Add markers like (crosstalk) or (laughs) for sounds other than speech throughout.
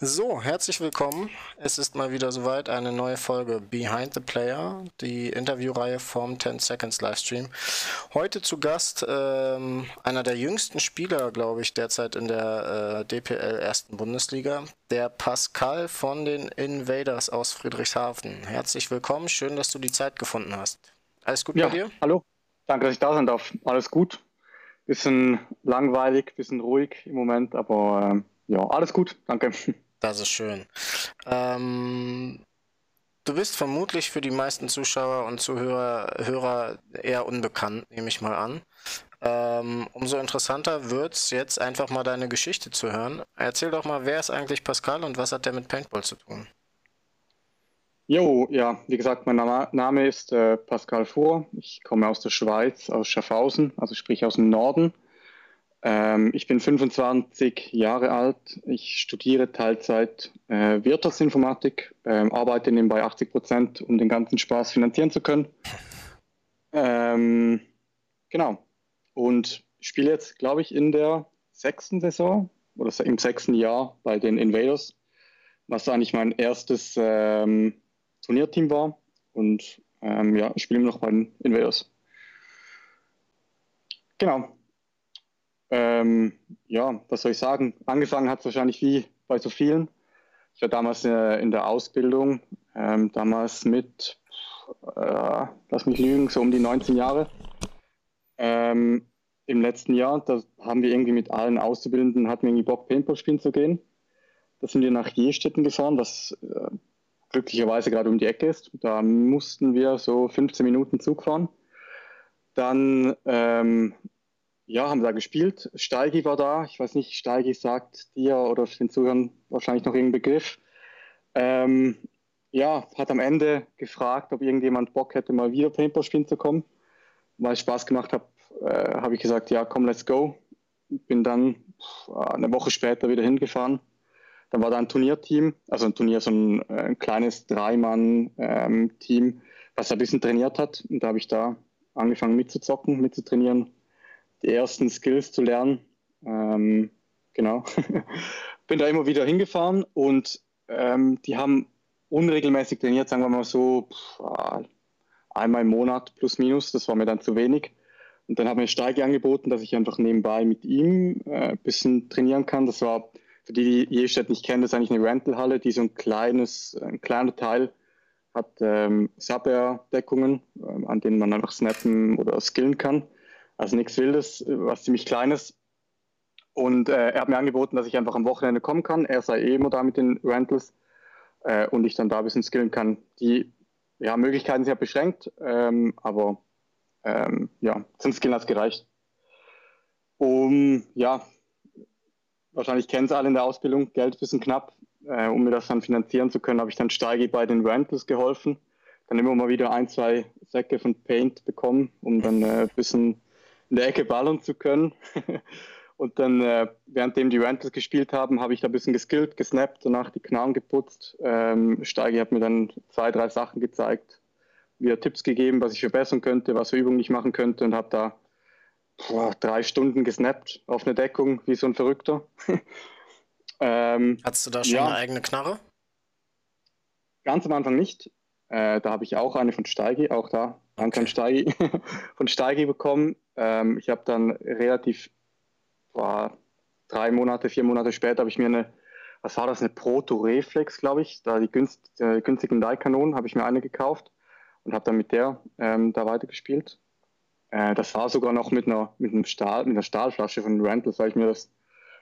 So, herzlich willkommen. Es ist mal wieder soweit eine neue Folge Behind the Player, die Interviewreihe vom 10 Seconds Livestream. Heute zu Gast ähm, einer der jüngsten Spieler, glaube ich, derzeit in der äh, DPL ersten Bundesliga, der Pascal von den Invaders aus Friedrichshafen. Herzlich willkommen, schön, dass du die Zeit gefunden hast. Alles gut ja, bei dir? Hallo, danke, dass ich da sein darf. Alles gut. Bisschen langweilig, bisschen ruhig im Moment, aber äh, ja, alles gut, danke. Das ist schön. Ähm, du bist vermutlich für die meisten Zuschauer und Zuhörer Hörer eher unbekannt, nehme ich mal an. Ähm, umso interessanter wird es jetzt einfach mal deine Geschichte zu hören. Erzähl doch mal, wer ist eigentlich Pascal und was hat der mit Paintball zu tun? Jo, ja, wie gesagt, mein Name ist äh, Pascal Fuhr. Ich komme aus der Schweiz, aus Schaffhausen, also sprich aus dem Norden. Ähm, ich bin 25 Jahre alt. Ich studiere Teilzeit äh, Wirtschaftsinformatik, äh, arbeite nebenbei 80 Prozent, um den ganzen Spaß finanzieren zu können. Ähm, genau. Und spiele jetzt, glaube ich, in der sechsten Saison oder im sechsten Jahr bei den Invaders, was eigentlich mein erstes ähm, Turnierteam war. Und ähm, ja, ich spiele noch bei den Invaders. Genau. Ähm, ja, was soll ich sagen? Angefangen hat es wahrscheinlich wie bei so vielen. Ich war damals äh, in der Ausbildung, ähm, damals mit, äh, lass mich lügen, so um die 19 Jahre. Ähm, Im letzten Jahr, da haben wir irgendwie mit allen Auszubildenden, hatten wir irgendwie Bock, Paintball spielen zu gehen. Da sind wir nach Jestetten gefahren, was äh, glücklicherweise gerade um die Ecke ist. Da mussten wir so 15 Minuten Zug fahren. Dann ähm, ja, haben da gespielt. Steigi war da. Ich weiß nicht, Steigi sagt dir oder den Zuhörern wahrscheinlich noch irgendeinen Begriff. Ähm, ja, hat am Ende gefragt, ob irgendjemand Bock hätte, mal wieder Paintball spielen zu kommen. Weil ich Spaß gemacht habe, äh, habe ich gesagt, ja, komm, let's go. Bin dann eine Woche später wieder hingefahren. Dann war da ein Turnierteam, also ein Turnier, so ein, äh, ein kleines Dreimann-Team, ähm, was ein bisschen trainiert hat. Und da habe ich da angefangen mitzuzocken, mitzutrainieren die ersten Skills zu lernen. Ähm, genau. (laughs) Bin da immer wieder hingefahren und ähm, die haben unregelmäßig trainiert, sagen wir mal so pff, ah, einmal im Monat plus minus. Das war mir dann zu wenig. Und dann hat mir Steige angeboten, dass ich einfach nebenbei mit ihm äh, ein bisschen trainieren kann. Das war, für die, die Jestedt nicht kennen, das ist eigentlich eine Rentalhalle, die so ein kleines, ein kleiner Teil hat ähm, Sub-Air-Deckungen, äh, an denen man einfach snappen oder skillen kann. Also nichts Wildes, was ziemlich Kleines. Und äh, er hat mir angeboten, dass ich einfach am Wochenende kommen kann. Er sei eh immer da mit den Rentals äh, und ich dann da ein bisschen skillen kann. Die ja, Möglichkeiten sind ja beschränkt, ähm, aber ähm, ja, zum Skillen hat es gereicht. Um, ja, wahrscheinlich kennen es alle in der Ausbildung, Geld ist ein bisschen knapp. Äh, um mir das dann finanzieren zu können, habe ich dann Steige bei den Rentals geholfen. Dann immer mal wieder ein, zwei Säcke von Paint bekommen, um dann äh, ein bisschen in der Ecke ballern zu können. (laughs) Und dann, äh, währenddem die Rentals gespielt haben, habe ich da ein bisschen geskillt, gesnappt, danach die Knarren geputzt. Ähm, Steigi hat mir dann zwei, drei Sachen gezeigt, mir Tipps gegeben, was ich verbessern könnte, was für Übungen ich machen könnte und habe da boah, drei Stunden gesnappt auf eine Deckung, wie so ein Verrückter. (laughs) ähm, Hattest du da schon ja, eine eigene Knarre? Ganz am Anfang nicht. Äh, da habe ich auch eine von Steigi, auch da, danke an Steigi, von Steigi bekommen. Ähm, ich habe dann relativ, boah, drei Monate, vier Monate später habe ich mir eine, was war das, eine Proto Reflex, glaube ich, da die günst, äh, günstigen Leihkanonen, habe ich mir eine gekauft und habe dann mit der ähm, da weitergespielt. Äh, das war sogar noch mit einer, mit einem Stahl, mit einer Stahlflasche von Rentals, weil ich mir das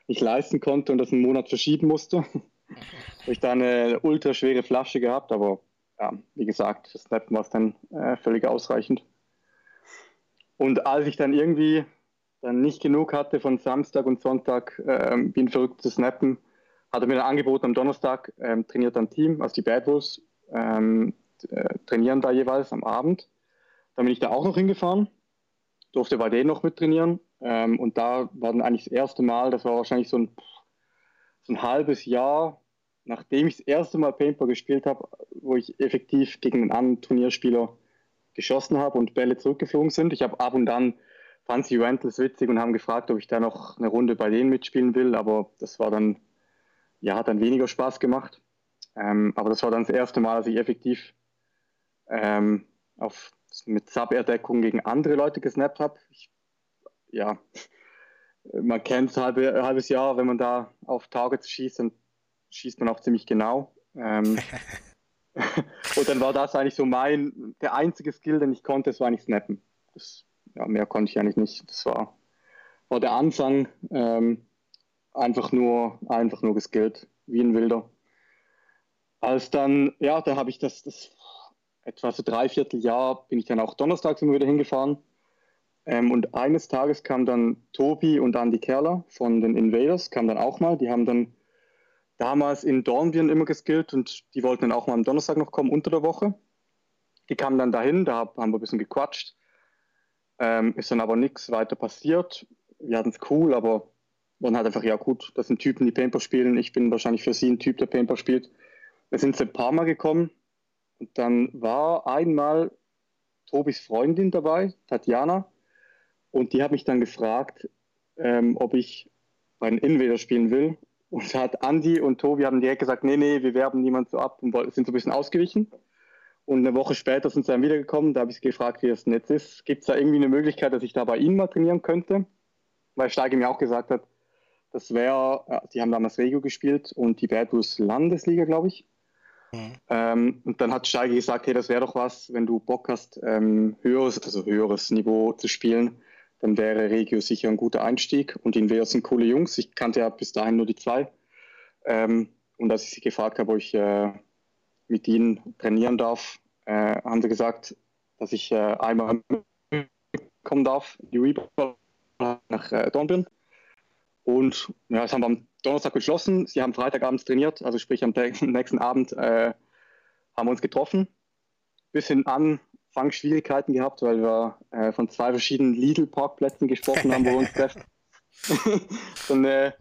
nicht leisten konnte und das einen Monat verschieben musste. (laughs) habe ich da eine ultra schwere Flasche gehabt, aber ja, wie gesagt, das Snappen war dann äh, völlig ausreichend. Und als ich dann irgendwie dann nicht genug hatte von Samstag und Sonntag, ähm, bin verrückt zu snappen, hat er mir ein Angebot am Donnerstag, ähm, trainiert ein Team, also die Bad Wolves, ähm, äh, trainieren da jeweils am Abend. Dann bin ich da auch noch hingefahren, durfte bei denen noch mit trainieren. Ähm, und da war dann eigentlich das erste Mal, das war wahrscheinlich so ein, so ein halbes Jahr, nachdem ich das erste Mal Paintball gespielt habe, wo ich effektiv gegen einen anderen Turnierspieler geschossen habe und Bälle zurückgeflogen sind. Ich habe ab und dann fand sie Rentals witzig und haben gefragt, ob ich da noch eine Runde bei denen mitspielen will, aber das war dann ja, hat dann weniger Spaß gemacht. Ähm, aber das war dann das erste Mal, dass ich effektiv ähm, auf, mit Sub-Air-Deckung gegen andere Leute gesnappt habe. Ja, man kennt es ein halbe, halbes Jahr, wenn man da auf Targets schießt, dann schießt man auch ziemlich genau. Ähm, (laughs) (laughs) und dann war das eigentlich so mein, der einzige Skill, den ich konnte, das war eigentlich Snappen. Das, ja, mehr konnte ich eigentlich nicht. Das war, war der Anfang. Ähm, einfach nur, einfach nur geskillt, wie ein Wilder. Als dann, ja, da habe ich das, das etwa so dreiviertel Jahr bin ich dann auch donnerstags immer wieder hingefahren. Ähm, und eines Tages kam dann Tobi und Andy Kerler von den Invaders, kam dann auch mal. Die haben dann damals in Dornbirn immer geskillt und die wollten dann auch mal am Donnerstag noch kommen unter der Woche. Die kamen dann dahin, da haben wir ein bisschen gequatscht. Ähm, ist dann aber nichts weiter passiert. Wir hatten es cool, aber waren halt einfach, ja gut, das sind Typen, die Paintball spielen. Ich bin wahrscheinlich für sie ein Typ, der Paintball spielt. Wir sind ein paar Mal gekommen und dann war einmal Tobis Freundin dabei, Tatjana, und die hat mich dann gefragt, ähm, ob ich bei den Invader spielen will. Und hat Andi und Tobi haben direkt gesagt, nee, nee, wir werben niemand so ab und sind so ein bisschen ausgewichen. Und eine Woche später sind sie dann wiedergekommen. Da habe ich gefragt, wie das Netz ist. Gibt es da irgendwie eine Möglichkeit, dass ich da bei ihnen mal trainieren könnte? Weil Steige mir auch gesagt hat, das wäre, die haben damals Regio gespielt und die Bad Bulls Landesliga, glaube ich. Mhm. Ähm, und dann hat Steige gesagt, hey, das wäre doch was, wenn du Bock hast, ähm, höheres, also höheres Niveau zu spielen, dann wäre Regio sicher ein guter Einstieg. Und in Wehr sind coole Jungs. Ich kannte ja bis dahin nur die zwei. Ähm, und als ich sie gefragt habe, ob ich äh, mit ihnen trainieren darf, äh, haben sie gesagt, dass ich äh, einmal kommen darf, die Rebound nach äh, Dornbirn. Und ja, das haben wir am Donnerstag beschlossen. Sie haben Freitagabends trainiert, also sprich am (laughs) nächsten Abend äh, haben wir uns getroffen. Bisschen Anfangsschwierigkeiten gehabt, weil wir äh, von zwei verschiedenen Lidl-Parkplätzen gesprochen haben, wo wir uns (laughs) treffen. (laughs) dann äh,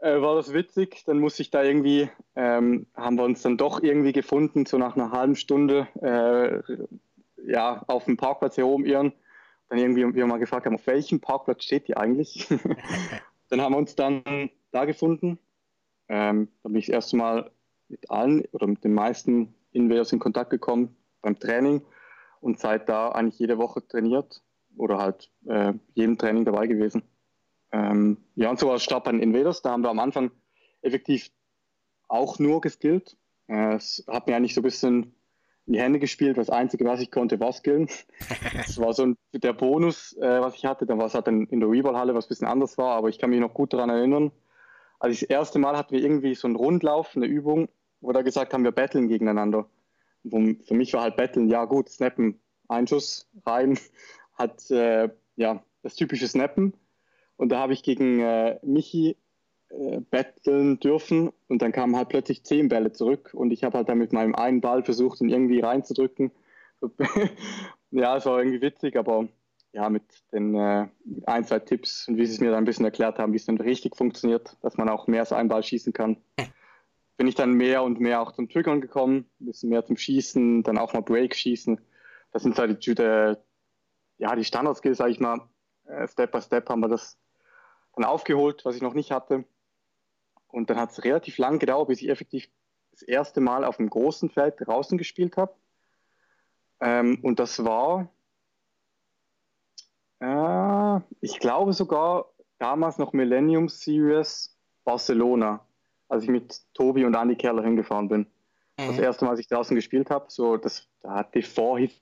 äh, war das witzig. Dann musste ich da irgendwie, ähm, haben wir uns dann doch irgendwie gefunden, so nach einer halben Stunde äh, ja, auf dem Parkplatz hier oben irren. Dann irgendwie wir mal gefragt haben, auf welchem Parkplatz steht die eigentlich? (laughs) dann haben wir uns dann da gefunden. Ähm, da bin ich das erste Mal mit allen oder mit den meisten Invaders in Kontakt gekommen beim Training und seit da eigentlich jede Woche trainiert oder halt äh, jedem Training dabei gewesen. Ähm, ja, und so war es Start bei den Invaders. Da haben wir am Anfang effektiv auch nur geskillt. Äh, es hat mir eigentlich so ein bisschen in die Hände gespielt. Das Einzige, was ich konnte, war skillen. (laughs) Das war so ein, der Bonus, äh, was ich hatte. Dann war es halt in der Reball-Halle, was ein bisschen anders war, aber ich kann mich noch gut daran erinnern. Also das erste Mal hatten wir irgendwie so einen Rundlauf, eine Übung, wo da gesagt haben, wir betteln gegeneinander. Für mich war halt betteln, ja gut, snappen, Einschuss rein, (laughs) hat äh, ja das typische Snappen. Und da habe ich gegen äh, Michi äh, betteln dürfen und dann kamen halt plötzlich zehn Bälle zurück und ich habe halt dann mit meinem einen Ball versucht, ihn irgendwie reinzudrücken. (laughs) ja, es war irgendwie witzig, aber ja, mit den äh, ein, zwei Tipps und wie sie es mir dann ein bisschen erklärt haben, wie es dann richtig funktioniert, dass man auch mehr als einen Ball schießen kann, (laughs) bin ich dann mehr und mehr auch zum Triggern gekommen, ein bisschen mehr zum Schießen, dann auch mal Break schießen. Das sind halt die, die, ja, die Standardskills, sage ich mal. Äh, Step by Step haben wir das dann aufgeholt, was ich noch nicht hatte. Und dann hat es relativ lang gedauert, bis ich effektiv das erste Mal auf dem großen Feld draußen gespielt habe. Ähm, und das war, äh, ich glaube sogar damals noch Millennium Series Barcelona, als ich mit Tobi und Andy Keller hingefahren bin. Mhm. Das erste Mal, als ich draußen gespielt habe, so das, da hat die Vorhit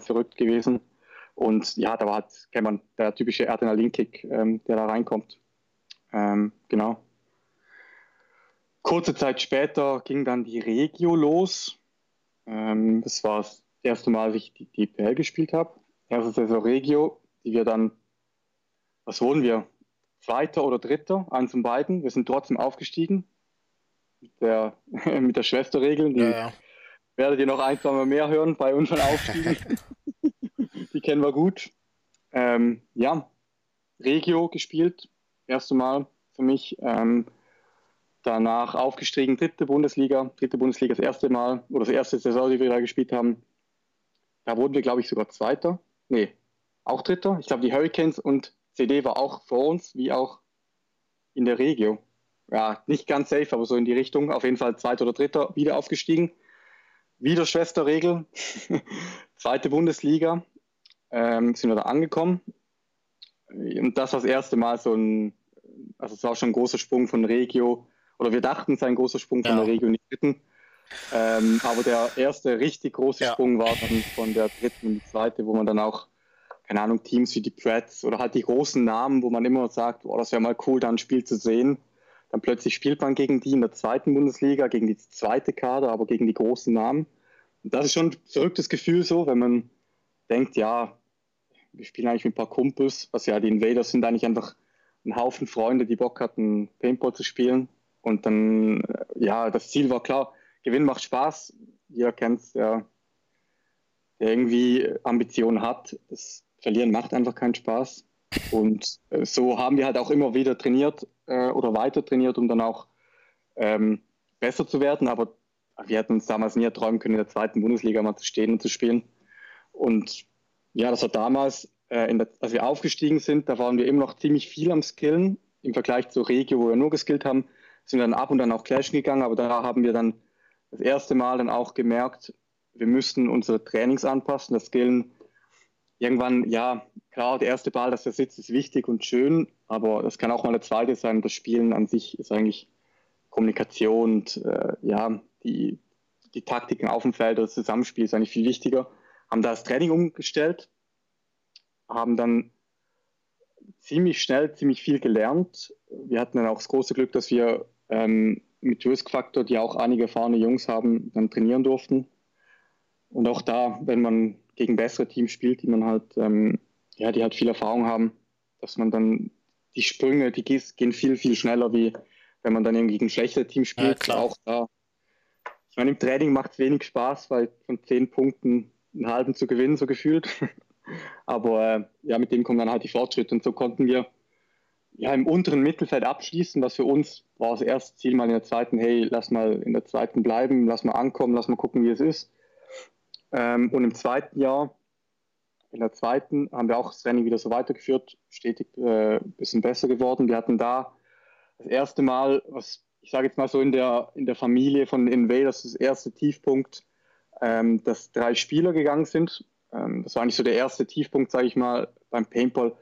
verrückt gewesen. Und ja, da war halt, kennt man, der typische Adrenalinkick, ähm, der da reinkommt. Ähm, genau. Kurze Zeit später ging dann die Regio los. Ähm, das war das erste Mal, als ich die DPL gespielt habe. Erste Saison Regio, die wir dann, was wurden wir? Zweiter oder Dritter, eins von beiden. Wir sind trotzdem aufgestiegen. Mit der, (laughs) mit der Schwesterregel, die ja, ja werdet ihr noch ein, zwei Mal mehr hören bei unseren Aufstiegen. (laughs) die kennen wir gut. Ähm, ja, Regio gespielt, erste Mal für mich. Ähm, danach aufgestiegen, dritte Bundesliga, dritte Bundesliga das erste Mal oder das erste Saison, die wir da gespielt haben. da wurden wir, glaube ich, sogar Zweiter. Nee, auch Dritter. Ich glaube, die Hurricanes und CD war auch vor uns, wie auch in der Regio. Ja, nicht ganz safe, aber so in die Richtung. Auf jeden Fall Zweiter oder Dritter, wieder aufgestiegen. Wieder Schwesterregel. (laughs) Zweite Bundesliga. Ähm, sind wir da angekommen. Und das war das erste Mal so ein, also es war schon ein großer Sprung von Regio, oder wir dachten, es sei ein großer Sprung von ja. der Regio in die dritten. Ähm, aber der erste richtig große ja. Sprung war dann von der dritten in die zweite, wo man dann auch, keine Ahnung, Teams wie die Preds oder halt die großen Namen, wo man immer sagt, oh, das wäre mal cool, da ein Spiel zu sehen. Dann plötzlich spielt man gegen die in der zweiten Bundesliga, gegen die zweite Kader, aber gegen die großen Namen. Und das ist schon ein verrücktes Gefühl so, wenn man denkt, ja, wir spielen eigentlich mit ein paar Kumpels, was ja die Invaders sind eigentlich einfach ein Haufen Freunde, die Bock hatten, Paintball zu spielen. Und dann, äh, ja, das Ziel war klar, Gewinn macht Spaß. Jeder kennt es, der, der irgendwie Ambitionen hat. Das Verlieren macht einfach keinen Spaß. Und äh, so haben wir halt auch immer wieder trainiert äh, oder weiter trainiert, um dann auch ähm, besser zu werden. Aber wir hätten uns damals nie erträumen können, in der zweiten Bundesliga mal zu stehen und zu spielen. Und ja, das war damals, äh, der, als wir aufgestiegen sind, da waren wir immer noch ziemlich viel am Skillen im Vergleich zur Regio, wo wir nur geskillt haben. Sind dann ab und an auch clashen gegangen, aber da haben wir dann das erste Mal dann auch gemerkt, wir müssen unsere Trainings anpassen. Das Skillen irgendwann, ja, klar, der erste Ball, dass der sitzt, ist wichtig und schön, aber das kann auch mal der zweite sein. Das Spielen an sich ist eigentlich Kommunikation und äh, ja, die, die Taktiken auf dem Feld, das Zusammenspiel ist eigentlich viel wichtiger haben das Training umgestellt, haben dann ziemlich schnell ziemlich viel gelernt. Wir hatten dann auch das große Glück, dass wir ähm, mit Risk Factor, die auch einige erfahrene Jungs haben, dann trainieren durften. Und auch da, wenn man gegen bessere Teams spielt, die man halt, ähm, ja, die halt viel Erfahrung haben, dass man dann die Sprünge, die gehen viel, viel schneller, wie wenn man dann irgendwie gegen schlechte Teams spielt. Ja, auch da. Ich meine, im Training macht es wenig Spaß, weil von zehn Punkten einen halben zu gewinnen, so gefühlt. (laughs) Aber äh, ja, mit dem kommen dann halt die Fortschritte. Und so konnten wir ja im unteren Mittelfeld abschließen, was für uns war das erste Ziel mal in der zweiten, hey, lass mal in der zweiten bleiben, lass mal ankommen, lass mal gucken, wie es ist. Ähm, und im zweiten Jahr, in der zweiten, haben wir auch das Training wieder so weitergeführt, stetig äh, ein bisschen besser geworden. Wir hatten da das erste Mal, was ich sage jetzt mal so in der, in der Familie von Invaders, das erste Tiefpunkt, ähm, dass drei Spieler gegangen sind. Ähm, das war eigentlich so der erste Tiefpunkt, sage ich mal, beim Paintball,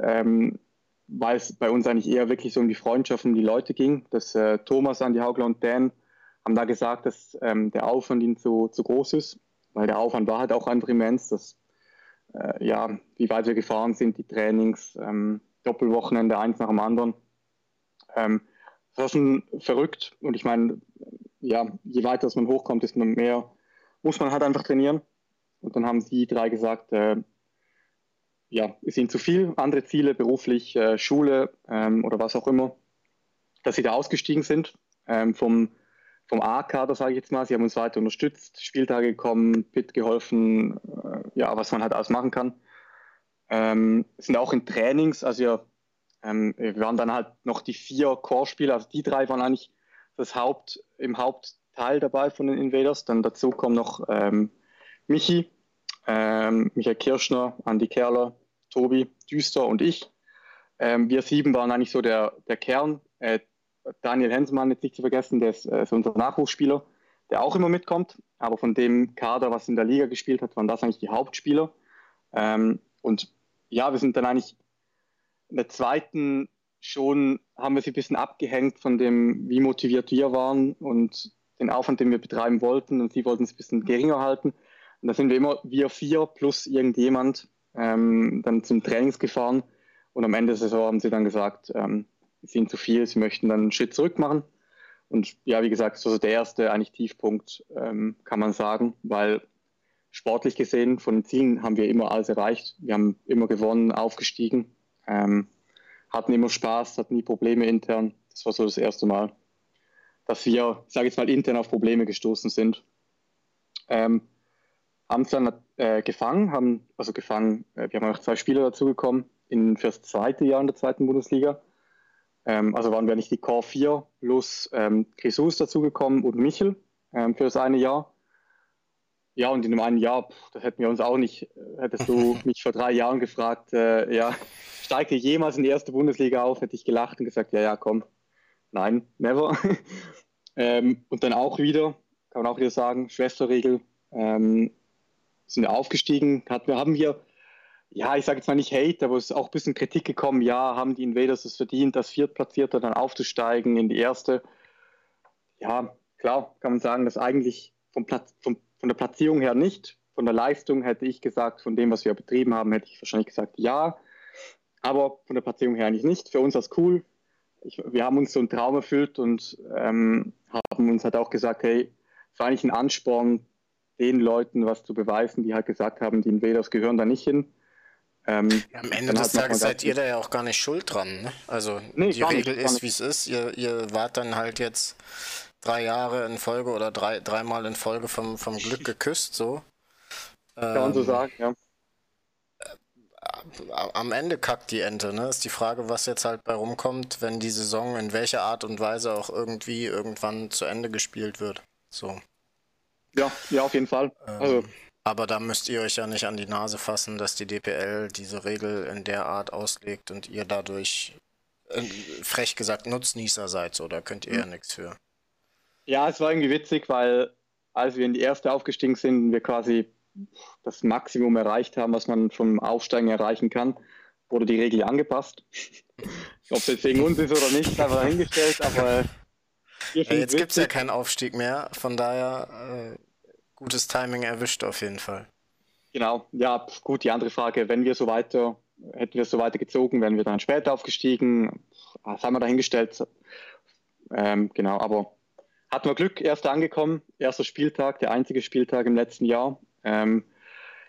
ähm, weil es bei uns eigentlich eher wirklich so um die Freundschaft und die Leute ging. Dass äh, Thomas, Andi Haugler und Dan haben da gesagt, dass ähm, der Aufwand ihnen zu, zu groß ist, weil der Aufwand war halt auch einfach immens, dass äh, ja, wie weit wir gefahren sind, die Trainings, ähm, Doppelwochenende, eins nach dem anderen. Ähm, das war schon verrückt und ich meine, ja, je weiter man hochkommt, desto mehr muss man halt einfach trainieren. Und dann haben die drei gesagt, äh, ja, ist ihnen zu viel, andere Ziele, beruflich, äh, Schule ähm, oder was auch immer, dass sie da ausgestiegen sind ähm, vom, vom A-Kader, sage ich jetzt mal. Sie haben uns weiter unterstützt, Spieltage gekommen, Pit geholfen, äh, ja, was man halt alles machen kann. Ähm, sind auch in Trainings, also ja, ähm, wir waren dann halt noch die vier Core-Spieler, also die drei waren eigentlich das Haupt, im Haupt Teil dabei von den Invaders. Dann dazu kommen noch ähm, Michi, ähm, Michael Kirschner, Andi Kerler, Tobi, Düster und ich. Ähm, wir sieben waren eigentlich so der, der Kern. Äh, Daniel Hensmann, jetzt nicht zu vergessen, der ist, äh, ist unser Nachwuchsspieler, der auch immer mitkommt. Aber von dem Kader, was in der Liga gespielt hat, waren das eigentlich die Hauptspieler. Ähm, und ja, wir sind dann eigentlich in der zweiten schon, haben wir sie ein bisschen abgehängt von dem, wie motiviert wir waren und den Aufwand, den wir betreiben wollten und sie wollten es ein bisschen geringer halten. Und da sind wir immer, wir vier plus irgendjemand, ähm, dann zum Trainings gefahren und am Ende der Saison haben sie dann gesagt, ähm, sie sind zu viel, sie möchten dann einen Schritt zurück machen. Und ja, wie gesagt, so der erste eigentlich Tiefpunkt, ähm, kann man sagen, weil sportlich gesehen von den Zielen haben wir immer alles erreicht. Wir haben immer gewonnen, aufgestiegen, ähm, hatten immer Spaß, hatten nie Probleme intern. Das war so das erste Mal dass wir, ich sage jetzt mal, intern auf Probleme gestoßen sind. Ähm, haben es dann äh, gefangen, haben, also gefangen, äh, wir haben noch zwei Spieler dazugekommen in, für das zweite Jahr in der zweiten Bundesliga. Ähm, also waren wir nicht die Core 4 plus ähm, Jesus dazugekommen und Michel ähm, für das eine Jahr. ja, und in einem einen Jahr, das hätten wir uns auch nicht, hättest du (laughs) mich vor drei Jahren gefragt, äh, ja, steigt ihr jemals in die erste Bundesliga auf, hätte ich gelacht und gesagt, ja, ja, komm, nein, never. (laughs) ähm, und dann auch wieder, kann man auch wieder sagen, Schwesterregel, ähm, sind aufgestiegen, hatten, haben wir, ja, ich sage jetzt mal nicht Hate, aber es ist auch ein bisschen Kritik gekommen, ja, haben die Invaders es verdient, das Viertplatzierte dann aufzusteigen in die erste. Ja, klar, kann man sagen, dass eigentlich vom Platz, vom, von der Platzierung her nicht, von der Leistung hätte ich gesagt, von dem, was wir betrieben haben, hätte ich wahrscheinlich gesagt, ja, aber von der Platzierung her eigentlich nicht. Für uns war es cool. Ich, wir haben uns so einen Traum erfüllt und ähm, haben uns halt auch gesagt, hey, es war eigentlich ein Ansporn, den Leuten was zu beweisen, die halt gesagt haben, die Invaders gehören da nicht hin. Ähm, ja, am Ende des Tages seid ihr da ja auch gar nicht schuld dran. Ne? Also nee, die Regel nicht, ist, wie es ist. Ihr, ihr wart dann halt jetzt drei Jahre in Folge oder drei, dreimal in Folge vom, vom Glück geküsst, so. Kann man so ähm, sagen, ja. Am Ende kackt die Ente, ne? Ist die Frage, was jetzt halt bei rumkommt, wenn die Saison in welcher Art und Weise auch irgendwie irgendwann zu Ende gespielt wird. So. Ja, ja, auf jeden Fall. Ähm, also. Aber da müsst ihr euch ja nicht an die Nase fassen, dass die DPL diese Regel in der Art auslegt und ihr dadurch, äh, frech gesagt, Nutznießer seid, so, da könnt ihr ja hm. nichts für. Ja, es war irgendwie witzig, weil als wir in die erste aufgestiegen sind, wir quasi das Maximum erreicht haben, was man vom Aufsteigen erreichen kann, wurde die Regel angepasst. (laughs) Ob es jetzt wegen uns ist oder nicht, haben wir hingestellt, aber ja, jetzt gibt es ja keinen Aufstieg mehr, von daher äh, gutes Timing erwischt auf jeden Fall. Genau, ja, gut, die andere Frage, wenn wir so weiter, hätten wir so weiter gezogen, wären wir dann später aufgestiegen, das haben wir dahingestellt. Ähm, genau, aber hatten wir Glück, erst angekommen, erster Spieltag, der einzige Spieltag im letzten Jahr. Ähm,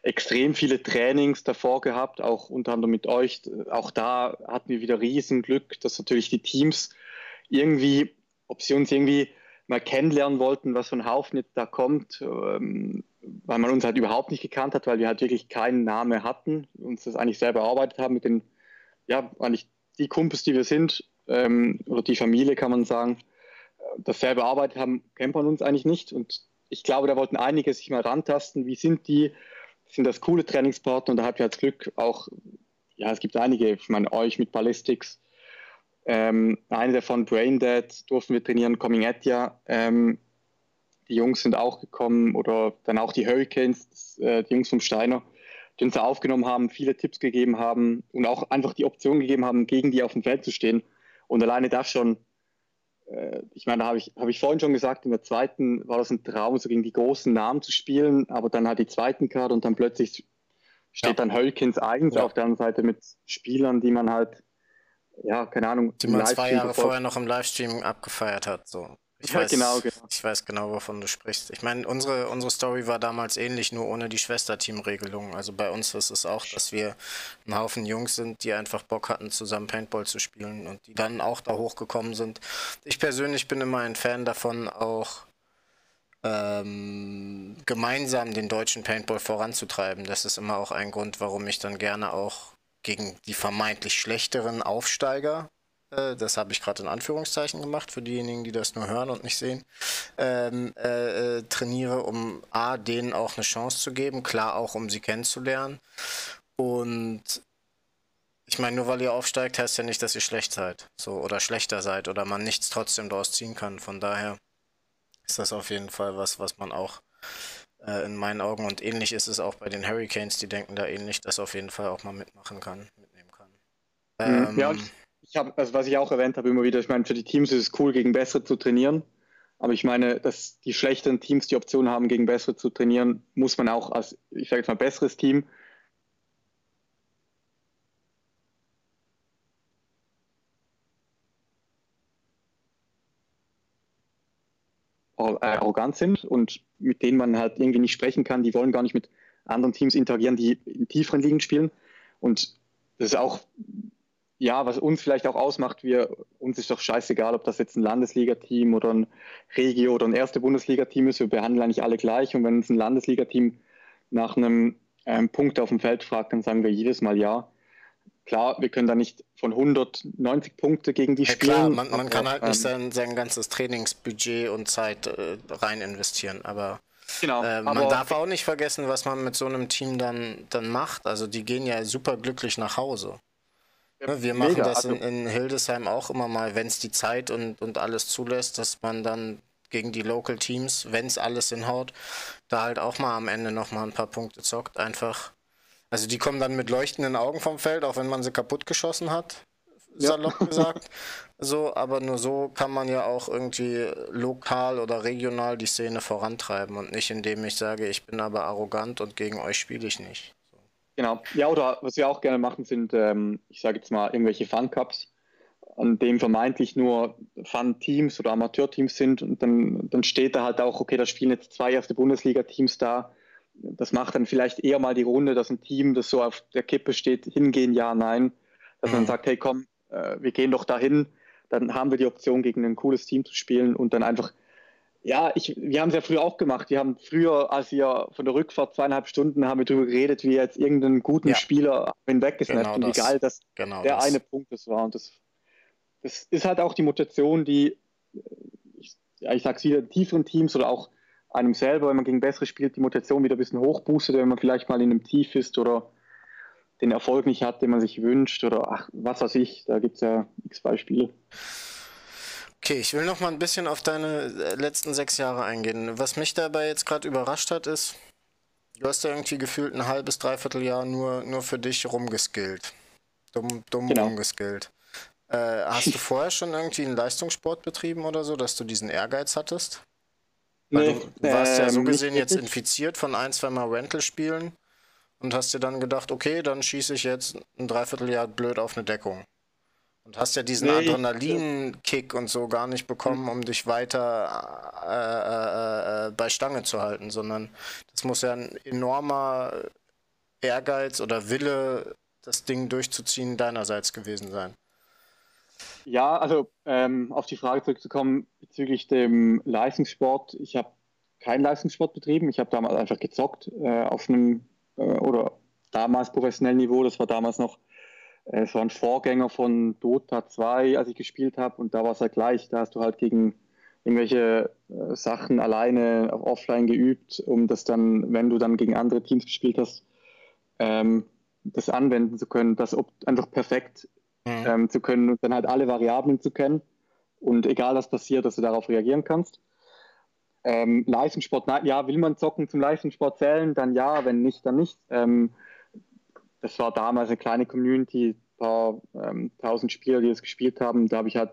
extrem viele Trainings davor gehabt, auch unter anderem mit euch. Auch da hatten wir wieder riesen Glück, dass natürlich die Teams irgendwie ob sie uns irgendwie mal kennenlernen wollten, was für ein Haufen jetzt da kommt, ähm, weil man uns halt überhaupt nicht gekannt hat, weil wir halt wirklich keinen Namen hatten, uns das eigentlich selber erarbeitet haben mit den, ja, eigentlich die Kumpels, die wir sind, ähm, oder die Familie kann man sagen, das selber erarbeitet haben, kennt man uns eigentlich nicht. Und ich glaube, da wollten einige sich mal rantasten, wie sind die, sind das coole Trainingspartner und da habt ihr als Glück auch, ja, es gibt einige, ich meine, euch mit Ballistics, ähm, eine davon, Braindead, durften wir trainieren, Coming Etia. Ähm, die Jungs sind auch gekommen oder dann auch die Hurricanes, das, äh, die Jungs vom Steiner, die uns da aufgenommen haben, viele Tipps gegeben haben und auch einfach die Option gegeben haben, gegen die auf dem Feld zu stehen. Und alleine das schon, äh, ich meine, da habe ich, hab ich vorhin schon gesagt, in der zweiten war das ein Traum, so gegen die großen Namen zu spielen, aber dann halt die zweiten Karte und dann plötzlich steht ja. dann Hurricanes 1 ja. auf der anderen Seite mit Spielern, die man halt ja, keine Ahnung. Die man zwei Jahre vorher noch im Livestream abgefeiert hat. So. Ich, ja, weiß, genau, genau. ich weiß genau, wovon du sprichst. Ich meine, unsere, unsere Story war damals ähnlich, nur ohne die Schwesterteam-Regelung. Also bei uns ist es auch, dass wir ein Haufen Jungs sind, die einfach Bock hatten, zusammen Paintball zu spielen und die dann auch da hochgekommen sind. Ich persönlich bin immer ein Fan davon, auch ähm, gemeinsam den deutschen Paintball voranzutreiben. Das ist immer auch ein Grund, warum ich dann gerne auch gegen die vermeintlich schlechteren Aufsteiger, äh, das habe ich gerade in Anführungszeichen gemacht für diejenigen, die das nur hören und nicht sehen, ähm, äh, äh, trainiere, um A, denen auch eine Chance zu geben, klar auch, um sie kennenzulernen. Und ich meine, nur weil ihr aufsteigt, heißt ja nicht, dass ihr schlecht seid. So, oder schlechter seid oder man nichts trotzdem daraus ziehen kann. Von daher ist das auf jeden Fall was, was man auch äh, in meinen Augen. Und ähnlich ist es auch bei den Hurricanes, die denken da ähnlich, dass auf jeden Fall auch mal mitmachen kann, mitnehmen kann. Mhm. Ähm, ja, ich habe, also was ich auch erwähnt habe immer wieder, ich meine, für die Teams ist es cool, gegen bessere zu trainieren. Aber ich meine, dass die schlechteren Teams die Option haben, gegen bessere zu trainieren, muss man auch als, ich sage jetzt mal, besseres Team arrogant sind und mit denen man halt irgendwie nicht sprechen kann. Die wollen gar nicht mit anderen Teams interagieren, die in tieferen Ligen spielen. Und das ist auch, ja, was uns vielleicht auch ausmacht, wir, uns ist doch scheißegal, ob das jetzt ein Landesliga-Team oder ein Regio oder ein erste Bundesliga-Team ist. Wir behandeln eigentlich alle gleich. Und wenn uns ein Landesliga-Team nach einem ähm, Punkt auf dem Feld fragt, dann sagen wir jedes Mal ja. Klar, wir können da nicht von 190 Punkte gegen die ja, spielen. Klar, man, man kann halt nicht ähm, sein, sein ganzes Trainingsbudget und Zeit äh, rein investieren, aber Genau. Äh, man darf auch nicht vergessen, was man mit so einem Team dann, dann macht. Also die gehen ja super glücklich nach Hause. Ja, wir machen mega. das in, also in, Hildesheim auch immer mal, wenn es die Zeit und, und alles zulässt, dass man dann gegen die Local Teams, wenn es alles hinhaut, da halt auch mal am Ende nochmal ein paar Punkte zockt. Einfach. Also die kommen dann mit leuchtenden Augen vom Feld, auch wenn man sie kaputt geschossen hat salopp ja. (laughs) gesagt. So, aber nur so kann man ja auch irgendwie lokal oder regional die Szene vorantreiben und nicht indem ich sage, ich bin aber arrogant und gegen euch spiele ich nicht. So. Genau. Ja, oder was wir auch gerne machen, sind, ähm, ich sage jetzt mal, irgendwelche Fun-Cups, an dem vermeintlich nur Fun-Teams oder Amateurteams sind und dann, dann steht da halt auch, okay, da spielen jetzt zwei erste Bundesliga-Teams da. Das macht dann vielleicht eher mal die Runde, dass ein Team, das so auf der Kippe steht, hingehen, ja, nein. Dass mhm. man sagt, hey, komm, äh, wir gehen doch dahin, dann haben wir die Option, gegen ein cooles Team zu spielen und dann einfach, ja, ich, wir haben es ja früher auch gemacht. Wir haben früher, als wir von der Rückfahrt zweieinhalb Stunden haben wir darüber geredet, wie jetzt irgendeinen guten ja. Spieler hinweggesnappt genau und wie geil das, genau der das. eine Punkt das war. Und das, das ist halt auch die Motivation, die, ich, ja, ich sag's wieder, tieferen Teams oder auch einem selber, wenn man gegen bessere spielt, die Motivation wieder ein bisschen hochboostet, wenn man vielleicht mal in einem Tief ist oder den Erfolg nicht hat, den man sich wünscht oder ach, was weiß ich, da gibt es ja x Beispiele. Okay, ich will noch mal ein bisschen auf deine äh, letzten sechs Jahre eingehen. Was mich dabei jetzt gerade überrascht hat, ist, du hast ja irgendwie gefühlt ein halbes, dreiviertel Jahr nur, nur für dich rumgeskillt. Dumm, dumm genau. rumgeskillt. Äh, hast du (laughs) vorher schon irgendwie einen Leistungssport betrieben oder so, dass du diesen Ehrgeiz hattest? Weil nee, du warst ja so ähm, gesehen jetzt infiziert von ein, zwei Mal Rental-Spielen und hast dir dann gedacht, okay, dann schieße ich jetzt ein Dreivierteljahr blöd auf eine Deckung. Und hast ja diesen nee, Adrenalin-Kick und so gar nicht bekommen, um dich weiter äh, äh, äh, bei Stange zu halten, sondern das muss ja ein enormer Ehrgeiz oder Wille, das Ding durchzuziehen, deinerseits gewesen sein. Ja, also ähm, auf die Frage zurückzukommen bezüglich dem Leistungssport. Ich habe keinen Leistungssport betrieben. Ich habe damals einfach gezockt äh, auf einem äh, oder damals professionellen Niveau. Das war damals noch, äh, es ein Vorgänger von Dota 2, als ich gespielt habe. Und da war es halt gleich. Da hast du halt gegen irgendwelche äh, Sachen alleine offline geübt, um das dann, wenn du dann gegen andere Teams gespielt hast, ähm, das anwenden zu können, das einfach perfekt mhm. ähm, zu können und dann halt alle Variablen zu kennen und egal was passiert, dass du darauf reagieren kannst. Ähm, Leistungssport, na, ja, will man Zocken zum Leistungssport zählen? Dann ja, wenn nicht, dann nicht. Ähm, das war damals eine kleine Community, ein paar ähm, tausend Spieler, die das gespielt haben. Da habe ich halt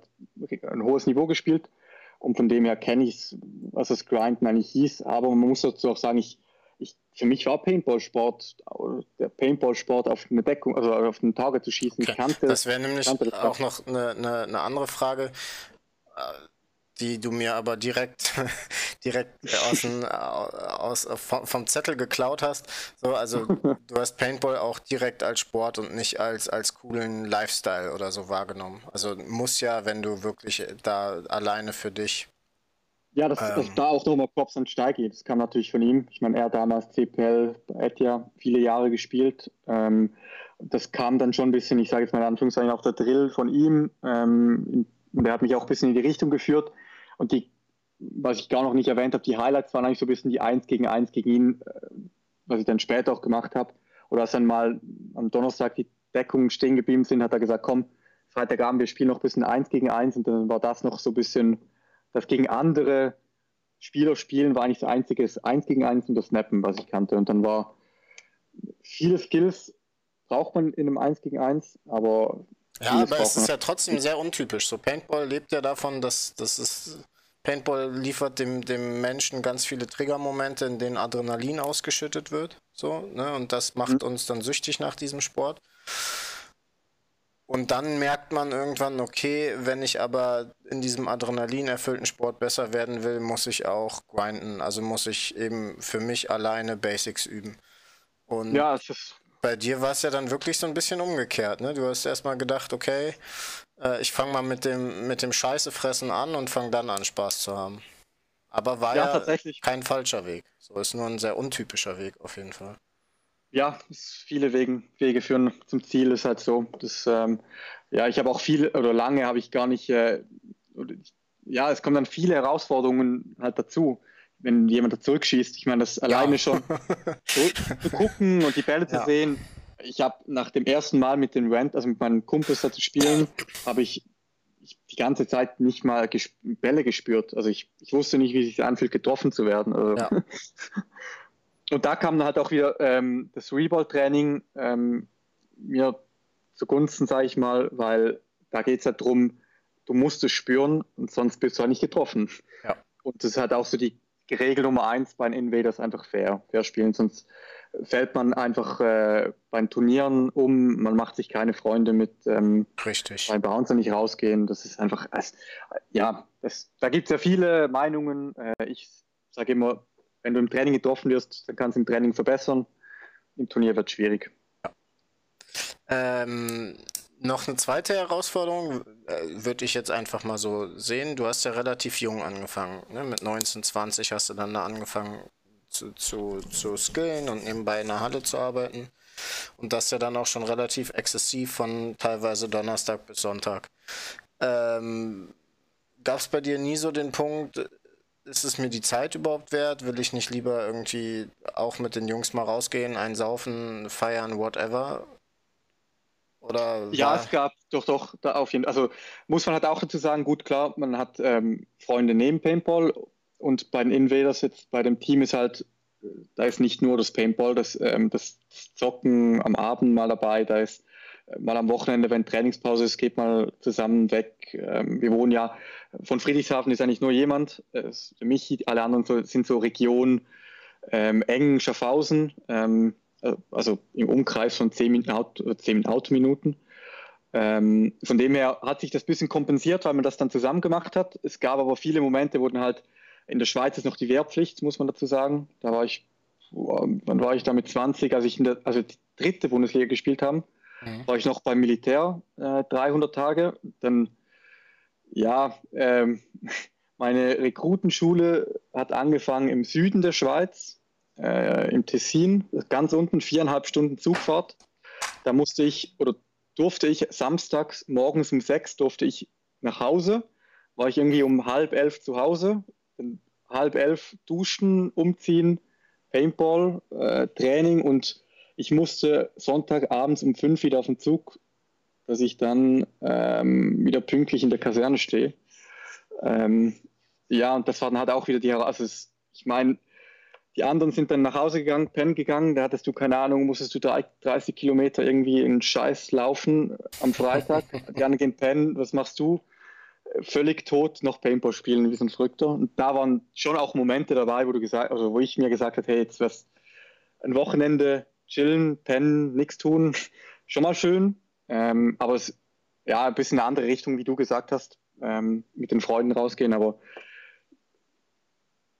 ein hohes Niveau gespielt und von dem her kenne ich was das Grinden eigentlich hieß. Aber man muss dazu auch sagen, ich, ich, für mich war Paintball-Sport, der Paintball-Sport auf eine Deckung, also auf einen Target zu schießen. Okay. Kannte, das wäre nämlich das auch noch eine, eine, eine andere Frage die du mir aber direkt, (laughs) direkt aus, dem, aus vom Zettel geklaut hast. So, also (laughs) du hast Paintball auch direkt als Sport und nicht als, als coolen Lifestyle oder so wahrgenommen. Also muss ja, wenn du wirklich da alleine für dich. Ja, das, ähm, das da auch nochmal Props an Steigi. Das kam natürlich von ihm. Ich meine, er hat damals CPL bei Etia viele Jahre gespielt. Ähm, das kam dann schon ein bisschen, ich sage jetzt mal in Anführungszeichen, auf der Drill von ihm. Ähm, und er hat mich auch ein bisschen in die Richtung geführt. Und die, was ich gar noch nicht erwähnt habe, die Highlights waren eigentlich so ein bisschen die Eins gegen Eins gegen ihn, äh, was ich dann später auch gemacht habe. Oder als dann mal am Donnerstag die Deckungen stehen geblieben sind, hat er gesagt, komm, Freitagabend, wir spielen noch ein bisschen Eins gegen Eins. Und dann war das noch so ein bisschen, das gegen andere Spieler spielen war eigentlich das einzige Eins gegen Eins und das Snappen, was ich kannte. Und dann war viele Skills braucht man in einem Eins gegen Eins, aber ja, aber es ist ja trotzdem sehr untypisch. So Paintball lebt ja davon, dass, dass es Paintball liefert dem, dem Menschen ganz viele Triggermomente, in denen Adrenalin ausgeschüttet wird. So, ne? Und das macht mhm. uns dann süchtig nach diesem Sport. Und dann merkt man irgendwann, okay, wenn ich aber in diesem Adrenalin erfüllten Sport besser werden will, muss ich auch grinden. Also muss ich eben für mich alleine Basics üben. Und ja, es ist bei dir war es ja dann wirklich so ein bisschen umgekehrt, ne? Du hast erstmal gedacht, okay, äh, ich fange mal mit dem, mit dem Scheißefressen an und fange dann an, Spaß zu haben. Aber war ja, ja kein falscher Weg. So ist nur ein sehr untypischer Weg auf jeden Fall. Ja, viele Wegen, Wege führen zum Ziel, ist halt so. Das, ähm, ja, ich habe auch viel oder lange habe ich gar nicht, äh, ja, es kommen dann viele Herausforderungen halt dazu. wenn jemand da zurückschießt. Ich meine, das ja. alleine schon (laughs) zu gucken und die Bälle zu ja. sehen. Ich habe nach dem ersten Mal mit den Rent, also mit meinen Kumpels da zu spielen, habe ich die ganze Zeit nicht mal gesp Bälle gespürt. Also ich, ich wusste nicht, wie es sich anfühlt, getroffen zu werden. Also ja. (laughs) und da kam dann halt auch wieder ähm, das Reball-Training ähm, mir zugunsten, sage ich mal, weil da geht es ja darum, du musst es spüren und sonst bist du halt nicht getroffen. Ja. Und das ist halt auch so die Regel Nummer eins bei den Invaders einfach fair, fair spielen, sonst fällt man einfach äh, beim Turnieren um, man macht sich keine Freunde mit ähm, Richtig. beim Bouncer nicht rausgehen. Das ist einfach, es, ja, das, da gibt es ja viele Meinungen. Äh, ich sage immer, wenn du im Training getroffen wirst, dann kannst du im Training verbessern. Im Turnier wird es schwierig. Ja. Ähm, noch eine zweite Herausforderung äh, würde ich jetzt einfach mal so sehen. Du hast ja relativ jung angefangen. Ne? Mit 19, 20 hast du dann da angefangen zu, zu, zu skillen und nebenbei in der Halle zu arbeiten. Und das ja dann auch schon relativ exzessiv von teilweise Donnerstag bis Sonntag. Ähm, Gab es bei dir nie so den Punkt, ist es mir die Zeit überhaupt wert? Will ich nicht lieber irgendwie auch mit den Jungs mal rausgehen, einsaufen, feiern, whatever? Oder ja, es gab doch, doch, da auf jeden Fall. Also muss man halt auch dazu sagen, gut, klar, man hat ähm, Freunde neben Paintball und bei den Invaders jetzt, bei dem Team ist halt, da ist nicht nur das Paintball, das, ähm, das Zocken am Abend mal dabei, da ist äh, mal am Wochenende, wenn Trainingspause ist, geht mal zusammen weg. Ähm, wir wohnen ja, von Friedrichshafen ist eigentlich nur jemand, äh, Michi, alle anderen sind so Region ähm, Engen, Schaffhausen, ähm, äh, also im Umkreis von 10, Minuten, Auto, 10 Autominuten. Ähm, von dem her hat sich das ein bisschen kompensiert, weil man das dann zusammen gemacht hat. Es gab aber viele Momente, dann halt in der Schweiz ist noch die Wehrpflicht, muss man dazu sagen. Da war ich, wann war ich da mit 20, als ich in der, also die dritte Bundesliga gespielt habe, mhm. war ich noch beim Militär äh, 300 Tage. Dann, ja, ähm, (laughs) meine Rekrutenschule hat angefangen im Süden der Schweiz, äh, im Tessin, ganz unten, viereinhalb Stunden Zugfahrt. Da musste ich oder durfte ich samstags morgens um sechs durfte ich nach Hause. War ich irgendwie um halb elf zu Hause, halb elf duschen, umziehen, Paintball, äh, Training und ich musste Sonntagabends um fünf wieder auf den Zug, dass ich dann ähm, wieder pünktlich in der Kaserne stehe. Ähm, ja, und das war dann halt auch wieder die Herausforderung. Also ich meine, die anderen sind dann nach Hause gegangen, pennen gegangen, da hattest du keine Ahnung, musstest du 30 Kilometer irgendwie in Scheiß laufen am Freitag. (laughs) die anderen gehen pennen, was machst du? völlig tot noch Paintball spielen wie so ein Verrückter. Und da waren schon auch Momente dabei, wo du gesagt, also wo ich mir gesagt habe, hey, jetzt wär's ein Wochenende chillen, pennen, nichts tun, (laughs) schon mal schön. Ähm, aber es ja ein bisschen eine andere Richtung, wie du gesagt hast, ähm, mit den Freunden rausgehen. Aber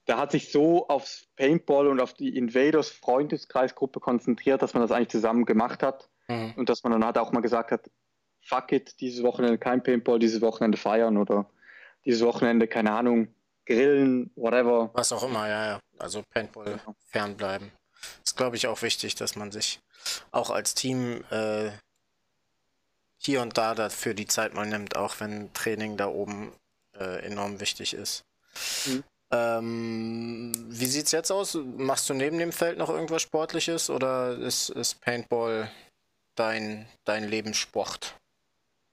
da hat sich so aufs Paintball und auf die Invaders Freundeskreisgruppe konzentriert, dass man das eigentlich zusammen gemacht hat. Mhm. Und dass man dann halt auch mal gesagt hat, fuck it, dieses Wochenende kein Paintball, dieses Wochenende feiern oder dieses Wochenende, keine Ahnung, grillen, whatever. Was auch immer, ja, ja. Also Paintball genau. fernbleiben. Ist, glaube ich, auch wichtig, dass man sich auch als Team äh, hier und da dafür die Zeit mal nimmt, auch wenn Training da oben äh, enorm wichtig ist. Mhm. Ähm, wie sieht's jetzt aus? Machst du neben dem Feld noch irgendwas Sportliches oder ist, ist Paintball dein, dein Lebenssport?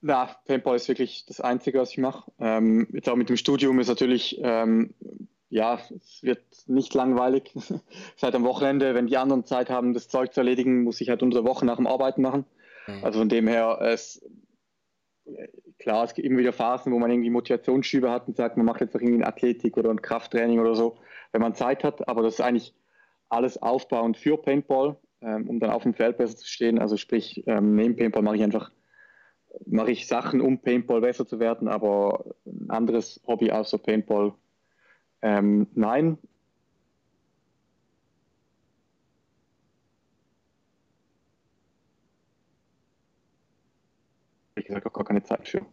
Na, Paintball ist wirklich das Einzige, was ich mache. Ähm, jetzt auch mit dem Studium ist natürlich, ähm, ja, es wird nicht langweilig. (laughs) Seit am Wochenende, wenn die anderen Zeit haben, das Zeug zu erledigen, muss ich halt unter der Woche nach dem Arbeiten machen. Mhm. Also von dem her, es, klar, es gibt immer wieder Phasen, wo man irgendwie Motivationsschübe hat und sagt, man macht jetzt irgendwie eine Athletik oder ein Krafttraining oder so, wenn man Zeit hat. Aber das ist eigentlich alles aufbauend für Paintball, ähm, um dann auf dem Feld besser zu stehen. Also sprich, ähm, neben Paintball mache ich einfach mache ich Sachen, um Paintball besser zu werden, aber ein anderes Hobby außer Paintball, ähm, nein. Ich auch gar keine Zeit für.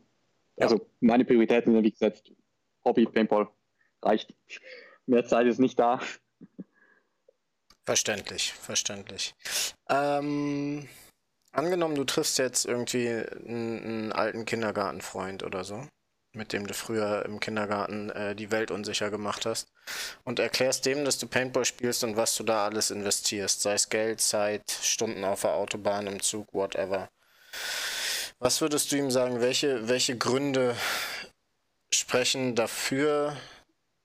Also meine Prioritäten sind wie gesagt Hobby, Paintball reicht. Mehr Zeit ist nicht da. Verständlich, verständlich. Ähm, Angenommen, du triffst jetzt irgendwie einen, einen alten Kindergartenfreund oder so. Mit dem du früher im Kindergarten äh, die Welt unsicher gemacht hast, und erklärst dem, dass du Paintball spielst und was du da alles investierst, sei es Geld, Zeit, Stunden auf der Autobahn, im Zug, whatever. Was würdest du ihm sagen, welche, welche Gründe sprechen dafür,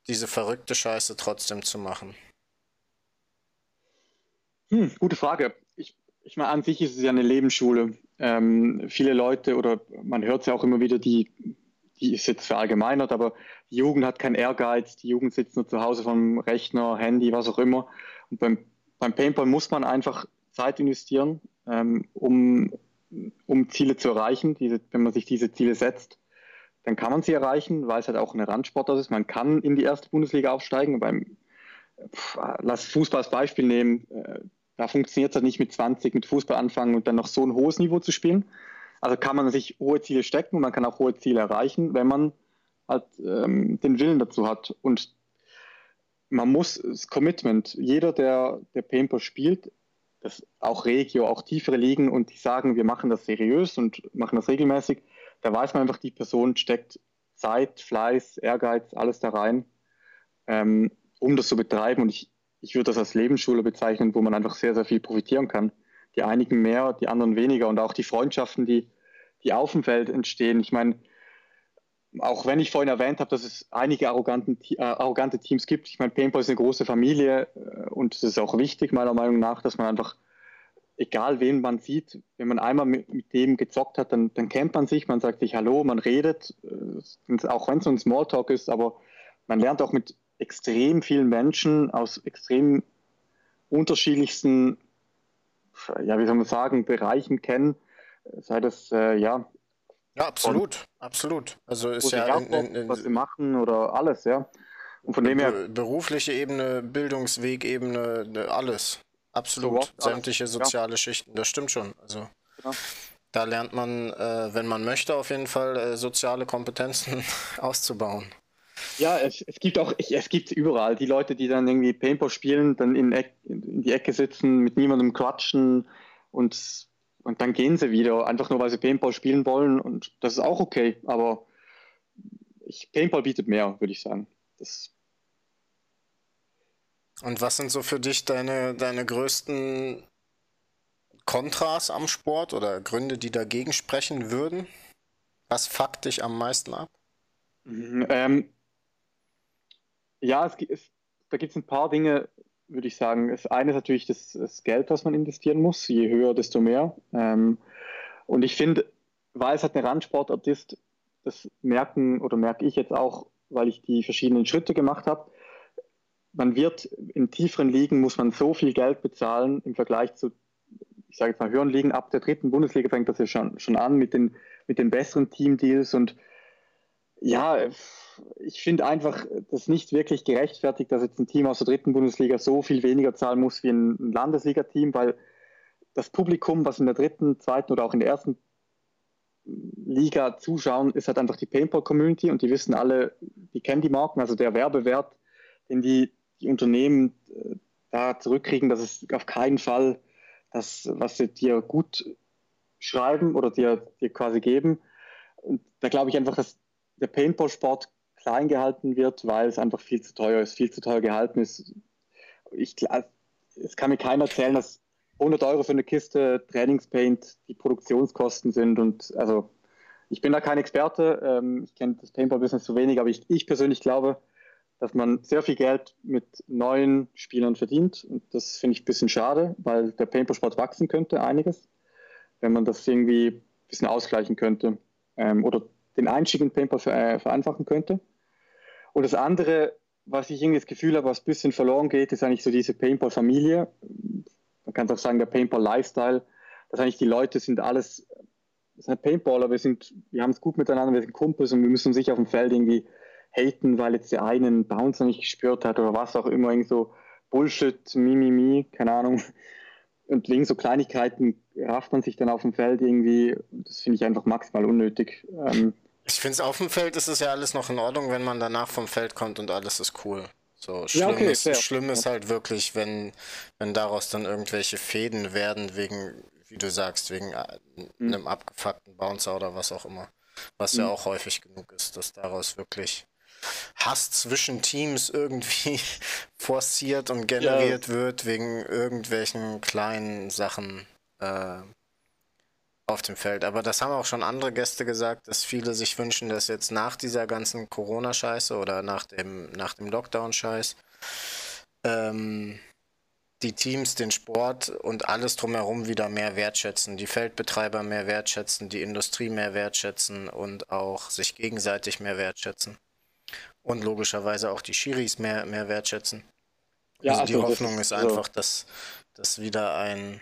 diese verrückte Scheiße trotzdem zu machen? Hm, gute Frage. Ich, ich meine, an sich ist es ja eine Lebensschule. Ähm, viele Leute, oder man hört es ja auch immer wieder, die die ist jetzt verallgemeinert, aber die Jugend hat keinen Ehrgeiz, die Jugend sitzt nur zu Hause vom Rechner, Handy, was auch immer. Und beim, beim Paintball muss man einfach Zeit investieren, ähm, um, um Ziele zu erreichen. Diese, wenn man sich diese Ziele setzt, dann kann man sie erreichen, weil es halt auch eine Randsportart ist. Man kann in die erste Bundesliga aufsteigen. Beim, pff, lass Fußball als Beispiel nehmen. Äh, da funktioniert es halt nicht mit 20 mit Fußball anfangen und dann noch so ein hohes Niveau zu spielen. Also kann man sich hohe Ziele stecken und man kann auch hohe Ziele erreichen, wenn man halt ähm, den Willen dazu hat. Und man muss das Commitment, jeder, der, der Paintball spielt, das auch Regio, auch tiefere Ligen und die sagen, wir machen das seriös und machen das regelmäßig, da weiß man einfach, die Person steckt Zeit, Fleiß, Ehrgeiz, alles da rein, ähm, um das zu betreiben. Und ich, ich würde das als Lebensschule bezeichnen, wo man einfach sehr, sehr viel profitieren kann die einigen mehr, die anderen weniger und auch die Freundschaften, die, die auf dem Feld entstehen. Ich meine, auch wenn ich vorhin erwähnt habe, dass es einige arrogante, äh, arrogante Teams gibt. Ich meine, Paintball ist eine große Familie äh, und es ist auch wichtig, meiner Meinung nach, dass man einfach, egal wen man sieht, wenn man einmal mit, mit dem gezockt hat, dann, dann kennt man sich, man sagt sich Hallo, man redet, äh, auch wenn es so ein Smalltalk ist, aber man lernt auch mit extrem vielen Menschen aus extrem unterschiedlichsten ja, wie soll man sagen, Bereichen kennen, sei das, äh, ja. Ja, absolut, absolut. Also ist ja in, in, in, was sie machen oder alles, ja. Und von dem her. Berufliche Ebene, Bildungswegebene, ne, alles. Absolut. So Sämtliche alles. soziale ja. Schichten, das stimmt schon. Also. Ja. Da lernt man, äh, wenn man möchte, auf jeden Fall äh, soziale Kompetenzen (laughs) auszubauen. Ja, es, es, gibt auch, es gibt überall die Leute, die dann irgendwie Paintball spielen, dann in, Eck, in die Ecke sitzen, mit niemandem quatschen und, und dann gehen sie wieder, einfach nur weil sie Paintball spielen wollen und das ist auch okay, aber ich, Paintball bietet mehr, würde ich sagen. Das und was sind so für dich deine, deine größten Kontras am Sport oder Gründe, die dagegen sprechen würden? Was fuckt dich am meisten ab? Mhm, ähm, ja, es, es, da gibt es ein paar Dinge, würde ich sagen. Das eine ist natürlich das, das, Geld, was man investieren muss. Je höher, desto mehr. Ähm, und ich finde, weil es halt eine Randsportart ist, das merken oder merke ich jetzt auch, weil ich die verschiedenen Schritte gemacht habe. Man wird in tieferen Ligen muss man so viel Geld bezahlen im Vergleich zu, ich sage jetzt mal, höheren Ligen. Ab der dritten Bundesliga fängt das ja schon, schon an mit den, mit den besseren Teamdeals und ja, ich finde einfach das nicht wirklich gerechtfertigt, dass jetzt ein Team aus der dritten Bundesliga so viel weniger zahlen muss wie ein Landesliga-Team, weil das Publikum, was in der dritten, zweiten oder auch in der ersten Liga zuschauen, ist halt einfach die Paintball-Community und die wissen alle, die kennen die Marken, also der Werbewert, den die, die Unternehmen äh, da zurückkriegen, das ist auf keinen Fall das, was sie dir gut schreiben oder dir, dir quasi geben. Und da glaube ich einfach, dass der Paintball-Sport klein gehalten wird, weil es einfach viel zu teuer ist, viel zu teuer gehalten ist. Ich, es kann mir keiner erzählen, dass 100 Euro für eine Kiste Trainingspaint die Produktionskosten sind. Und also ich bin da kein Experte, ähm, ich kenne das Paintball-Business zu wenig, aber ich, ich persönlich glaube, dass man sehr viel Geld mit neuen Spielern verdient. Und das finde ich ein bisschen schade, weil der Paintball-Sport wachsen könnte, einiges, wenn man das irgendwie ein bisschen ausgleichen könnte. Ähm, oder den Einstieg in Paintball äh, vereinfachen könnte. Und das andere, was ich irgendwie das Gefühl habe, was ein bisschen verloren geht, ist eigentlich so diese Paintball-Familie. Man kann auch sagen, der Paintball-Lifestyle, dass eigentlich die Leute sind alles, sind Paintballer, wir, sind, wir haben es gut miteinander, wir sind Kumpels und wir müssen sich auf dem Feld irgendwie haten, weil jetzt der eine einen Bouncer nicht gespürt hat oder was auch immer, irgendwie so Bullshit, Mimimi, keine Ahnung. Und wegen so Kleinigkeiten rafft man sich dann auf dem Feld irgendwie. Das finde ich einfach maximal unnötig. Ähm, ich finde es auf dem Feld ist es ja alles noch in Ordnung, wenn man danach vom Feld kommt und alles ist cool. So schlimm, ja, okay, ist, schlimm ist halt wirklich, wenn, wenn daraus dann irgendwelche Fäden werden, wegen, wie du sagst, wegen äh, mhm. einem abgefuckten Bouncer oder was auch immer. was mhm. ja auch häufig genug ist, dass daraus wirklich Hass zwischen Teams irgendwie (laughs) forciert und generiert ja. wird wegen irgendwelchen kleinen Sachen äh, auf dem Feld. Aber das haben auch schon andere Gäste gesagt, dass viele sich wünschen, dass jetzt nach dieser ganzen Corona-Scheiße oder nach dem, nach dem Lockdown-Scheiß ähm, die Teams den Sport und alles drumherum wieder mehr wertschätzen, die Feldbetreiber mehr wertschätzen, die Industrie mehr wertschätzen und auch sich gegenseitig mehr wertschätzen. Und logischerweise auch die Schiris mehr, mehr wertschätzen. Ja, also, also die Hoffnung ist, ist einfach, so. dass, dass wieder ein,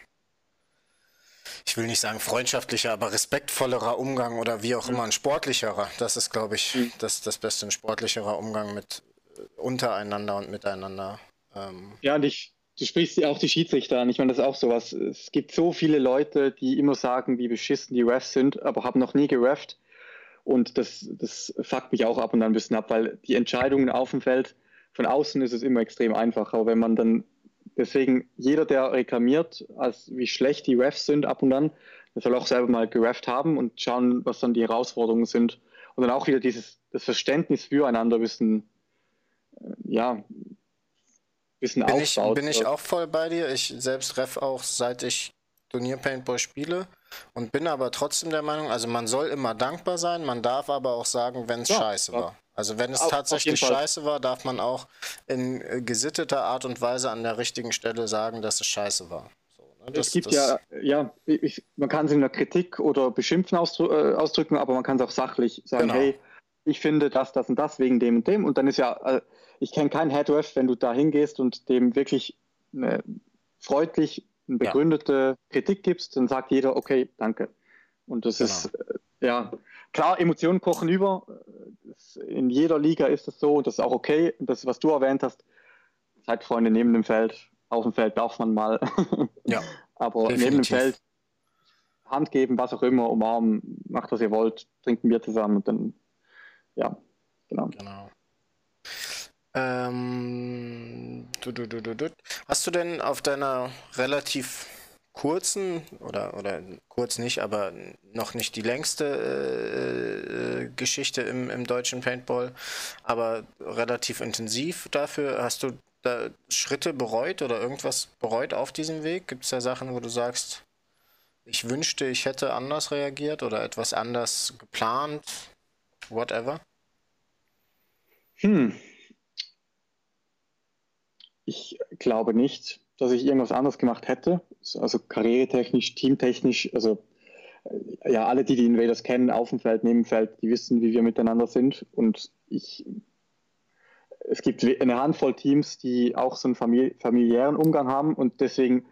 ich will nicht sagen freundschaftlicher, aber respektvollerer Umgang oder wie auch mhm. immer ein sportlicherer. Das ist, glaube ich, mhm. das, das Beste, ein sportlicherer Umgang mit äh, untereinander und miteinander. Ähm. Ja, und ich, du sprichst auch die Schiedsrichter an. Ich meine, das ist auch sowas. Es gibt so viele Leute, die immer sagen, wie beschissen die Refs sind, aber haben noch nie gerefft. Und das, das fuckt mich auch ab und an ein bisschen ab, weil die Entscheidungen auf dem Feld, von außen ist es immer extrem einfach. Aber wenn man dann, deswegen jeder, der reklamiert, als wie schlecht die Refs sind ab und an, der soll auch selber mal gerefft haben und schauen, was dann die Herausforderungen sind. Und dann auch wieder dieses, das Verständnis füreinander ein bisschen, äh, ja, bisschen bin aufbaut. Ich, bin ich auch voll bei dir. Ich selbst ref auch, seit ich Turnier Paintball spiele und bin aber trotzdem der Meinung, also man soll immer dankbar sein, man darf aber auch sagen, wenn es ja, scheiße ja. war. Also wenn es auf, tatsächlich auf scheiße war, darf man auch in äh, gesitteter Art und Weise an der richtigen Stelle sagen, dass es scheiße war. Ne, das, es gibt ja, ja, ich, man kann es in der Kritik oder Beschimpfen ausdrü äh, ausdrücken, aber man kann es auch sachlich sagen, genau. hey, ich finde das, das und das wegen dem und dem. Und dann ist ja, äh, ich kenne keinen Headref, wenn du da hingehst und dem wirklich eine, freundlich eine begründete ja. Kritik gibst, dann sagt jeder, okay, danke. Und das genau. ist, äh, ja, klar, Emotionen kochen über. In jeder Liga ist das so und das ist auch okay. Und das, was du erwähnt hast, seid Freunde neben dem Feld. Auf dem Feld darf man mal. (laughs) ja. Aber definitiv. neben dem Feld Hand geben, was auch immer, umarmen, macht was ihr wollt, trinken wir zusammen und dann, ja, genau. Genau. Ähm, du, du, du, Hast du denn auf deiner relativ kurzen oder oder kurz nicht, aber noch nicht die längste äh, äh, Geschichte im, im deutschen Paintball, aber relativ intensiv dafür. Hast du da Schritte bereut oder irgendwas bereut auf diesem Weg? Gibt es da Sachen, wo du sagst, ich wünschte, ich hätte anders reagiert oder etwas anders geplant? Whatever? Hm, ich glaube nicht, dass ich irgendwas anderes gemacht hätte. Also karrieretechnisch, teamtechnisch, also äh, ja, alle, die die Invaders kennen, auf dem Feld, neben dem Feld, die wissen, wie wir miteinander sind. Und ich, es gibt eine Handvoll Teams, die auch so einen famili familiären Umgang haben. Und deswegen,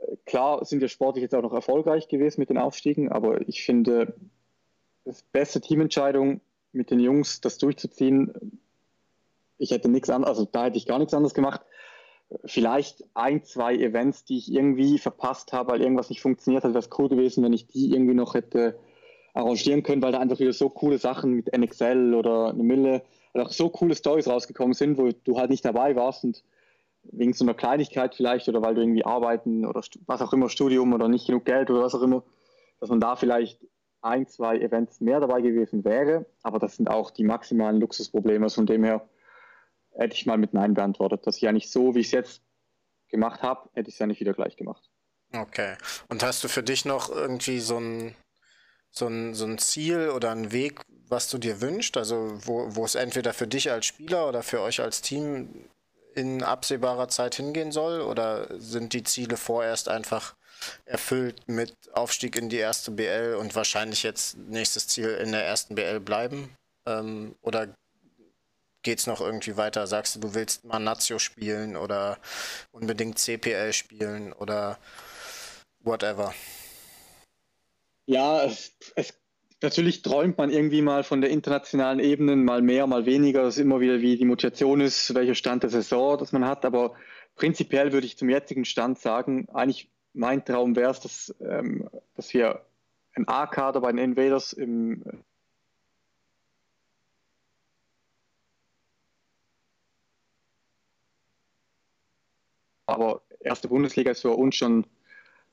äh, klar, sind wir sportlich jetzt auch noch erfolgreich gewesen mit den Aufstiegen. Aber ich finde, das beste Teamentscheidung mit den Jungs, das durchzuziehen, ich hätte nichts anderes, also da hätte ich gar nichts anderes gemacht. Vielleicht ein, zwei Events, die ich irgendwie verpasst habe, weil irgendwas nicht funktioniert hat, wäre es cool gewesen, wenn ich die irgendwie noch hätte arrangieren können, weil da einfach wieder so coole Sachen mit NXL oder eine Mille, oder auch so coole Stories rausgekommen sind, wo du halt nicht dabei warst und wegen so einer Kleinigkeit vielleicht oder weil du irgendwie arbeiten oder was auch immer, Studium oder nicht genug Geld oder was auch immer, dass man da vielleicht ein, zwei Events mehr dabei gewesen wäre. Aber das sind auch die maximalen Luxusprobleme. Also von dem her hätte ich mal mit Nein beantwortet. Dass ich ja nicht so, wie ich es jetzt gemacht habe, hätte ich es ja nicht wieder gleich gemacht. Okay. Und hast du für dich noch irgendwie so ein, so ein, so ein Ziel oder einen Weg, was du dir wünschst? Also wo, wo es entweder für dich als Spieler oder für euch als Team in absehbarer Zeit hingehen soll? Oder sind die Ziele vorerst einfach erfüllt mit Aufstieg in die erste BL und wahrscheinlich jetzt nächstes Ziel in der ersten BL bleiben? Ähm, oder geht es noch irgendwie weiter? Sagst du, du willst mal Nazio spielen oder unbedingt CPL spielen oder whatever? Ja, es, es, natürlich träumt man irgendwie mal von der internationalen Ebene, mal mehr, mal weniger. Das ist immer wieder, wie die Motivation ist, welcher Stand der Saison das man hat. Aber prinzipiell würde ich zum jetzigen Stand sagen, eigentlich mein Traum wäre es, dass, ähm, dass wir ein A-Kader bei den Invaders im aber erste Bundesliga ist für uns schon,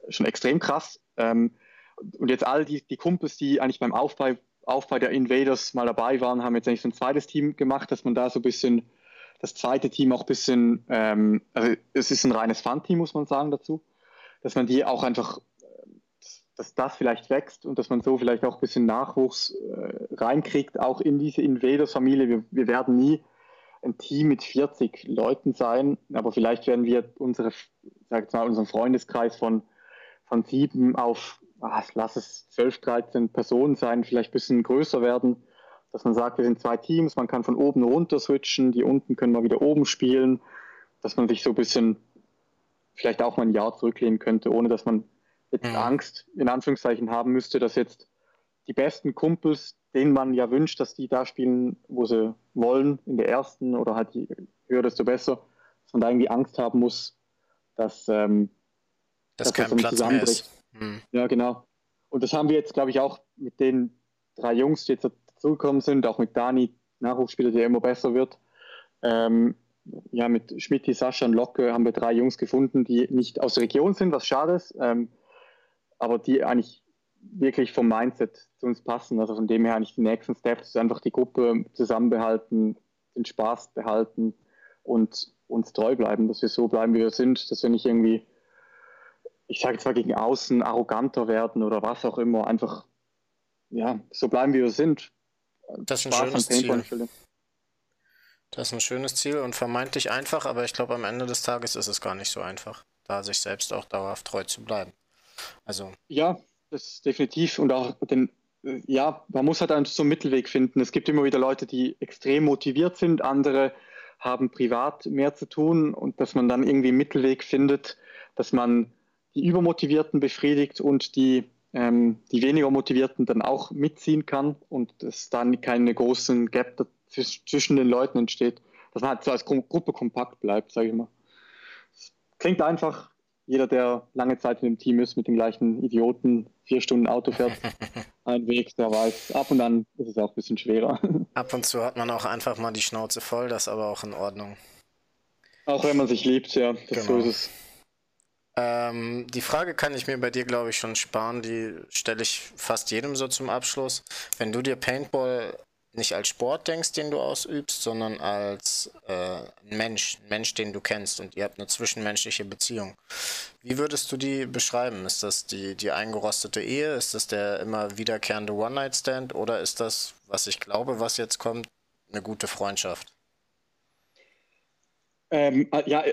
schon extrem krass. Ähm, und jetzt all die, die Kumpels, die eigentlich beim Aufbau, bei der Invaders mal dabei waren, haben jetzt eigentlich so ein zweites Team gemacht, dass man da so ein bisschen das zweite Team auch ein bisschen, ähm, also es ist ein reines Fun-Team, muss man sagen dazu, dass man die auch einfach, dass das vielleicht wächst und dass man so vielleicht auch ein bisschen Nachwuchs äh, reinkriegt, auch in diese Invaders-Familie. Wir, wir werden nie ein Team mit 40 Leuten sein, aber vielleicht werden wir unsere, sag mal, unseren Freundeskreis von, von sieben auf, ach, lass es 12, 13 Personen sein, vielleicht ein bisschen größer werden, dass man sagt, wir sind zwei Teams, man kann von oben runter switchen, die unten können mal wieder oben spielen, dass man sich so ein bisschen vielleicht auch mal ein Jahr zurücklehnen könnte, ohne dass man jetzt mhm. Angst in Anführungszeichen haben müsste, dass jetzt die besten Kumpels, denen man ja wünscht, dass die da spielen, wo sie wollen, in der ersten oder halt je höher, desto besser, dass man da irgendwie Angst haben muss, dass, ähm, dass, dass kein das Platz mehr ist. Hm. Ja, genau. Und das haben wir jetzt, glaube ich, auch mit den drei Jungs, die jetzt dazugekommen sind, auch mit Dani, Nachwuchsspieler, der immer besser wird. Ähm, ja, mit Schmidt, Sascha und Locke haben wir drei Jungs gefunden, die nicht aus der Region sind, was schade ist, ähm, aber die eigentlich wirklich vom Mindset zu uns passen. Also von dem her eigentlich die nächsten Steps einfach die Gruppe zusammenbehalten, den Spaß behalten und uns treu bleiben, dass wir so bleiben, wie wir sind, dass wir nicht irgendwie, ich sage jetzt mal gegen außen arroganter werden oder was auch immer, einfach ja, so bleiben, wie wir sind. Das ist ein Spaß schönes Ziel. Das ist ein schönes Ziel und vermeintlich einfach, aber ich glaube, am Ende des Tages ist es gar nicht so einfach, da sich selbst auch dauerhaft treu zu bleiben. Also. Ja, das definitiv. Und auch den, ja, man muss halt einen so einen Mittelweg finden. Es gibt immer wieder Leute, die extrem motiviert sind, andere haben privat mehr zu tun und dass man dann irgendwie einen Mittelweg findet, dass man die Übermotivierten befriedigt und die, ähm, die weniger Motivierten dann auch mitziehen kann und dass dann keine großen Gap zwischen den Leuten entsteht, dass man halt so als Gruppe kompakt bleibt, sage ich mal. Klingt einfach, jeder, der lange Zeit in dem Team ist, mit den gleichen Idioten vier Stunden Auto fährt, (laughs) einen Weg, der weiß, ab und an ist es auch ein bisschen schwerer. (laughs) Ab und zu hat man auch einfach mal die Schnauze voll, das ist aber auch in Ordnung. Auch wenn man sich liebt, ja, das genau. so ist es. Ähm, die Frage kann ich mir bei dir, glaube ich, schon sparen. Die stelle ich fast jedem so zum Abschluss. Wenn du dir Paintball nicht als Sport denkst, den du ausübst, sondern als äh, Mensch, Mensch, den du kennst und ihr habt eine zwischenmenschliche Beziehung. Wie würdest du die beschreiben? Ist das die, die eingerostete Ehe? Ist das der immer wiederkehrende One-Night-Stand? Oder ist das, was ich glaube, was jetzt kommt, eine gute Freundschaft? Ähm, äh, ja,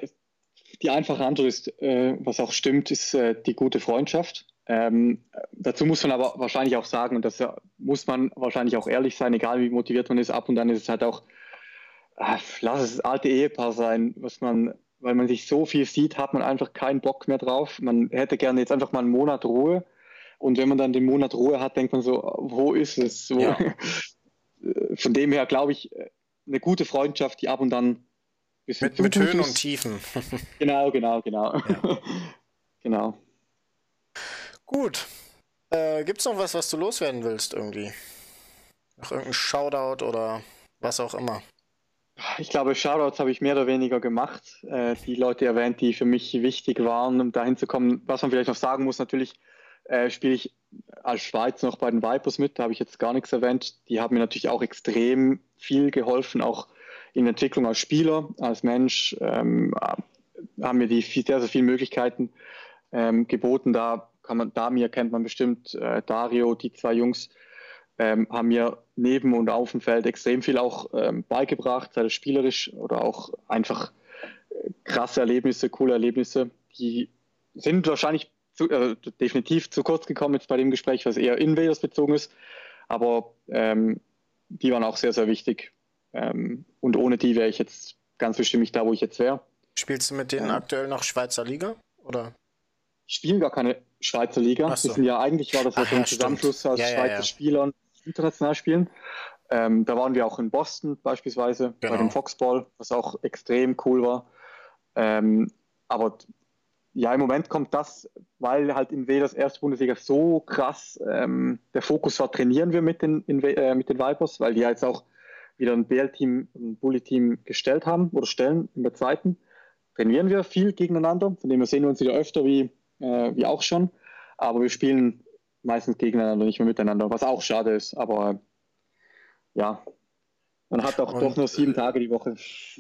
die einfache Antwort ist, äh, was auch stimmt, ist äh, die gute Freundschaft. Ähm, dazu muss man aber wahrscheinlich auch sagen, und das muss man wahrscheinlich auch ehrlich sein, egal wie motiviert man ist, ab und dann ist es halt auch, äh, lass es alte Ehepaar sein, was man, weil man sich so viel sieht, hat man einfach keinen Bock mehr drauf. Man hätte gerne jetzt einfach mal einen Monat Ruhe. Und wenn man dann den Monat Ruhe hat, denkt man so, wo ist es? So, ja. (laughs) Von dem her glaube ich, eine gute Freundschaft, die ab und dann mit, mit Höhen und Tiefen. (laughs) genau, genau, genau. Ja. (laughs) genau. Gut. Äh, Gibt es noch was, was du loswerden willst irgendwie? Noch irgendein Shoutout oder was auch immer? Ich glaube, Shoutouts habe ich mehr oder weniger gemacht. Äh, die Leute erwähnt, die für mich wichtig waren, um dahin zu kommen. Was man vielleicht noch sagen muss, natürlich äh, spiele ich als Schweiz noch bei den Vipers mit, da habe ich jetzt gar nichts erwähnt. Die haben mir natürlich auch extrem viel geholfen, auch in der Entwicklung als Spieler, als Mensch, ähm, haben mir die sehr, sehr viele Möglichkeiten ähm, geboten, da kann man, Damir kennt man bestimmt, äh, Dario, die zwei Jungs ähm, haben mir neben und auf dem Feld extrem viel auch ähm, beigebracht, sei es spielerisch oder auch einfach äh, krasse Erlebnisse, coole Erlebnisse. Die sind wahrscheinlich zu, äh, definitiv zu kurz gekommen jetzt bei dem Gespräch, was eher Invaders bezogen ist, aber ähm, die waren auch sehr, sehr wichtig. Ähm, und ohne die wäre ich jetzt ganz bestimmt nicht da, wo ich jetzt wäre. Spielst du mit denen aktuell noch Schweizer Liga? Oder? spielen gar keine Schweizer Liga. So. Sind ja eigentlich war das ja so ein Zusammenschluss aus ja, Schweizer ja, ja. Spielern, international spielen. Ähm, da waren wir auch in Boston beispielsweise genau. bei dem Foxball, was auch extrem cool war. Ähm, aber ja, im Moment kommt das, weil halt in Vedas erste Bundesliga so krass ähm, der Fokus war, trainieren wir mit den, in, äh, mit den Vipers, weil die jetzt auch wieder ein BL-Team, ein Bully-Team gestellt haben oder stellen in der zweiten. Trainieren wir viel gegeneinander, von dem wir sehen wir uns wieder öfter wie äh, wie auch schon. Aber wir spielen meistens gegeneinander, nicht mehr miteinander, was auch schade ist, aber ja, man hat auch Und, doch nur sieben Tage die Woche.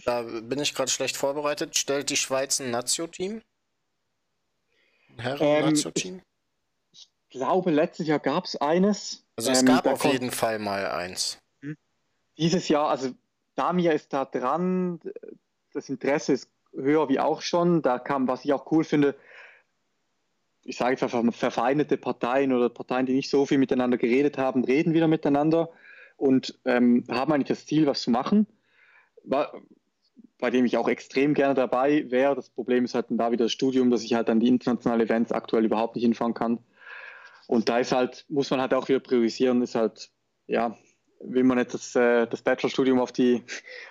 Da bin ich gerade schlecht vorbereitet. Stellt die Schweiz ein Nazio-Team? Ein Herren-Nazio-Team? Ähm, ich, ich, glaube, letztes Jahr gab es eines. Also es ähm, gab auf jeden Fall mal eins. Hm. Dieses Jahr, also Damir ist da dran, das Interesse ist höher wie auch schon. Da kam, was ich auch cool finde, ich sage jetzt einfach verfeindete Parteien oder Parteien, die nicht so viel miteinander geredet haben, reden wieder miteinander und ähm, haben eigentlich das Ziel, was zu machen, bei dem ich auch extrem gerne dabei wäre. Das Problem ist halt dann da wieder das Studium, dass ich halt an die internationalen Events aktuell überhaupt nicht hinfahren kann. Und da ist halt, muss man halt auch wieder priorisieren, ist halt, ja, will man jetzt das, äh, das Bachelorstudium auf die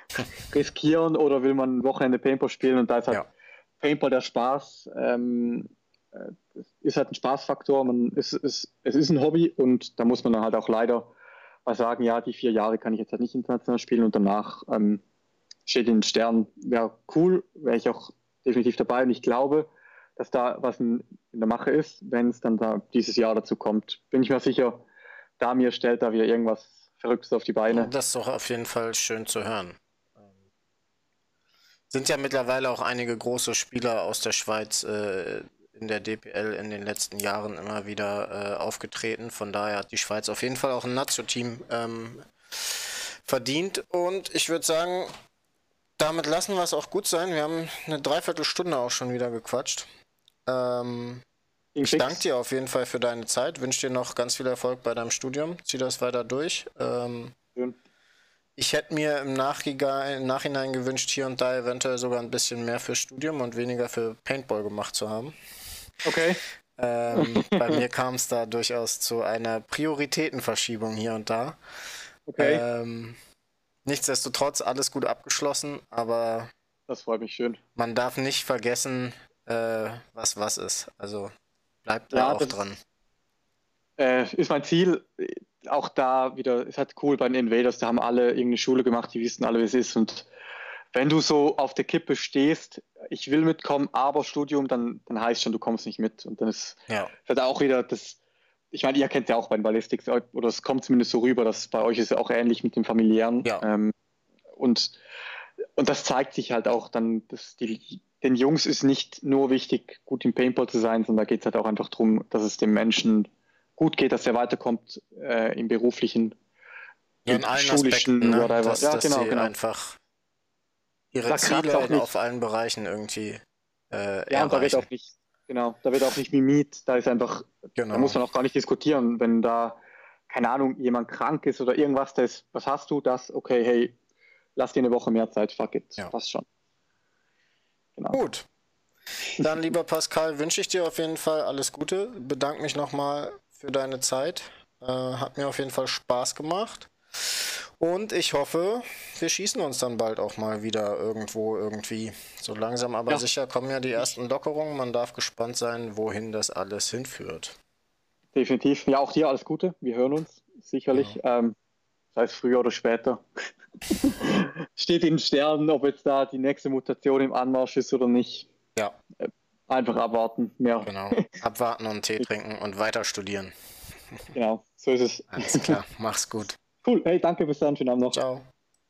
(laughs) riskieren oder will man ein Wochenende Paintball spielen und da ist halt ja. Paintball der Spaß. Ähm, äh, ist halt ein Spaßfaktor, man, es, es, es ist ein Hobby und da muss man dann halt auch leider mal sagen, ja, die vier Jahre kann ich jetzt halt nicht international spielen und danach ähm, steht in den Sternen, wäre cool, wäre ich auch definitiv dabei und ich glaube, dass da was in, in der Mache ist, wenn es dann da dieses Jahr dazu kommt. Bin ich mir sicher, da mir stellt da wieder irgendwas Verrücktes auf die Beine. Das ist doch auf jeden Fall schön zu hören. Sind ja mittlerweile auch einige große Spieler aus der Schweiz äh, in der DPL in den letzten Jahren immer wieder äh, aufgetreten. Von daher hat die Schweiz auf jeden Fall auch ein Nazio-Team ähm, verdient. Und ich würde sagen, damit lassen wir es auch gut sein. Wir haben eine Dreiviertelstunde auch schon wieder gequatscht. Ähm, ich danke dir auf jeden Fall für deine Zeit. Wünsche dir noch ganz viel Erfolg bei deinem Studium. Zieh das weiter durch. Ähm. Ich hätte mir im, im, Nachhinein gewünscht, hier und da eventuell sogar ein bisschen mehr für Studium und weniger für Paintball gemacht zu haben. Okay. Ähm, (laughs) bei mir kam es da durchaus zu einer Prioritätenverschiebung hier und da. Okay. Ähm, nichtsdestotrotz alles gut abgeschlossen, aber. Das freut mich schön. Man darf nicht vergessen, äh, was was ist. Also bleibt da ja, auch dran. Äh, ist mein Ziel. Auch da wieder, es hat cool bei den Invaders, da haben alle irgendeine Schule gemacht, die wissen alle, wie es ist. Und wenn du so auf der Kippe stehst, ich will mitkommen, aber Studium, dann, dann heißt schon, du kommst nicht mit. Und dann ist ja. halt auch wieder das, ich meine, ihr kennt ja auch bei den Ballistics, oder es kommt zumindest so rüber, dass bei euch ist ja auch ähnlich mit dem familiären. Ja. Ähm, und, und das zeigt sich halt auch dann, dass die, den Jungs ist nicht nur wichtig, gut im Paintball zu sein, sondern da geht es halt auch einfach darum, dass es dem Menschen gut geht, dass er weiterkommt äh, im beruflichen, ja, in allen schulischen, Aspekten, ne? whatever. Dass, ja, dass genau, genau. einfach ihre da Ziele in, auf allen Bereichen irgendwie äh, Ja, und da wird auch nicht, genau, da wird auch nicht mimiert, da ist einfach, genau. da muss man auch gar nicht diskutieren, wenn da, keine Ahnung, jemand krank ist oder irgendwas, das, was hast du, das, okay, hey, lass dir eine Woche mehr Zeit, fuck it, ja. passt schon. Genau. Gut. Dann, lieber Pascal, wünsche ich dir auf jeden Fall alles Gute. Bedanke mich nochmal für deine Zeit. Äh, hat mir auf jeden Fall Spaß gemacht. Und ich hoffe, wir schießen uns dann bald auch mal wieder irgendwo irgendwie. So langsam aber ja. sicher kommen ja die ersten Lockerungen. Man darf gespannt sein, wohin das alles hinführt. Definitiv. Ja, auch dir alles Gute. Wir hören uns sicherlich. Ja. Ähm, sei es früher oder später. (laughs) Steht in den Sternen, ob jetzt da die nächste Mutation im Anmarsch ist oder nicht. Ja. Äh, einfach abwarten. Mehr. Genau. (laughs) Abwarten und Tee trinken und weiter studieren. Genau, so ist es. Alles klar. (laughs) Mach's gut. Cool, hey, danke, bis dann, schönen Abend noch. Ciao.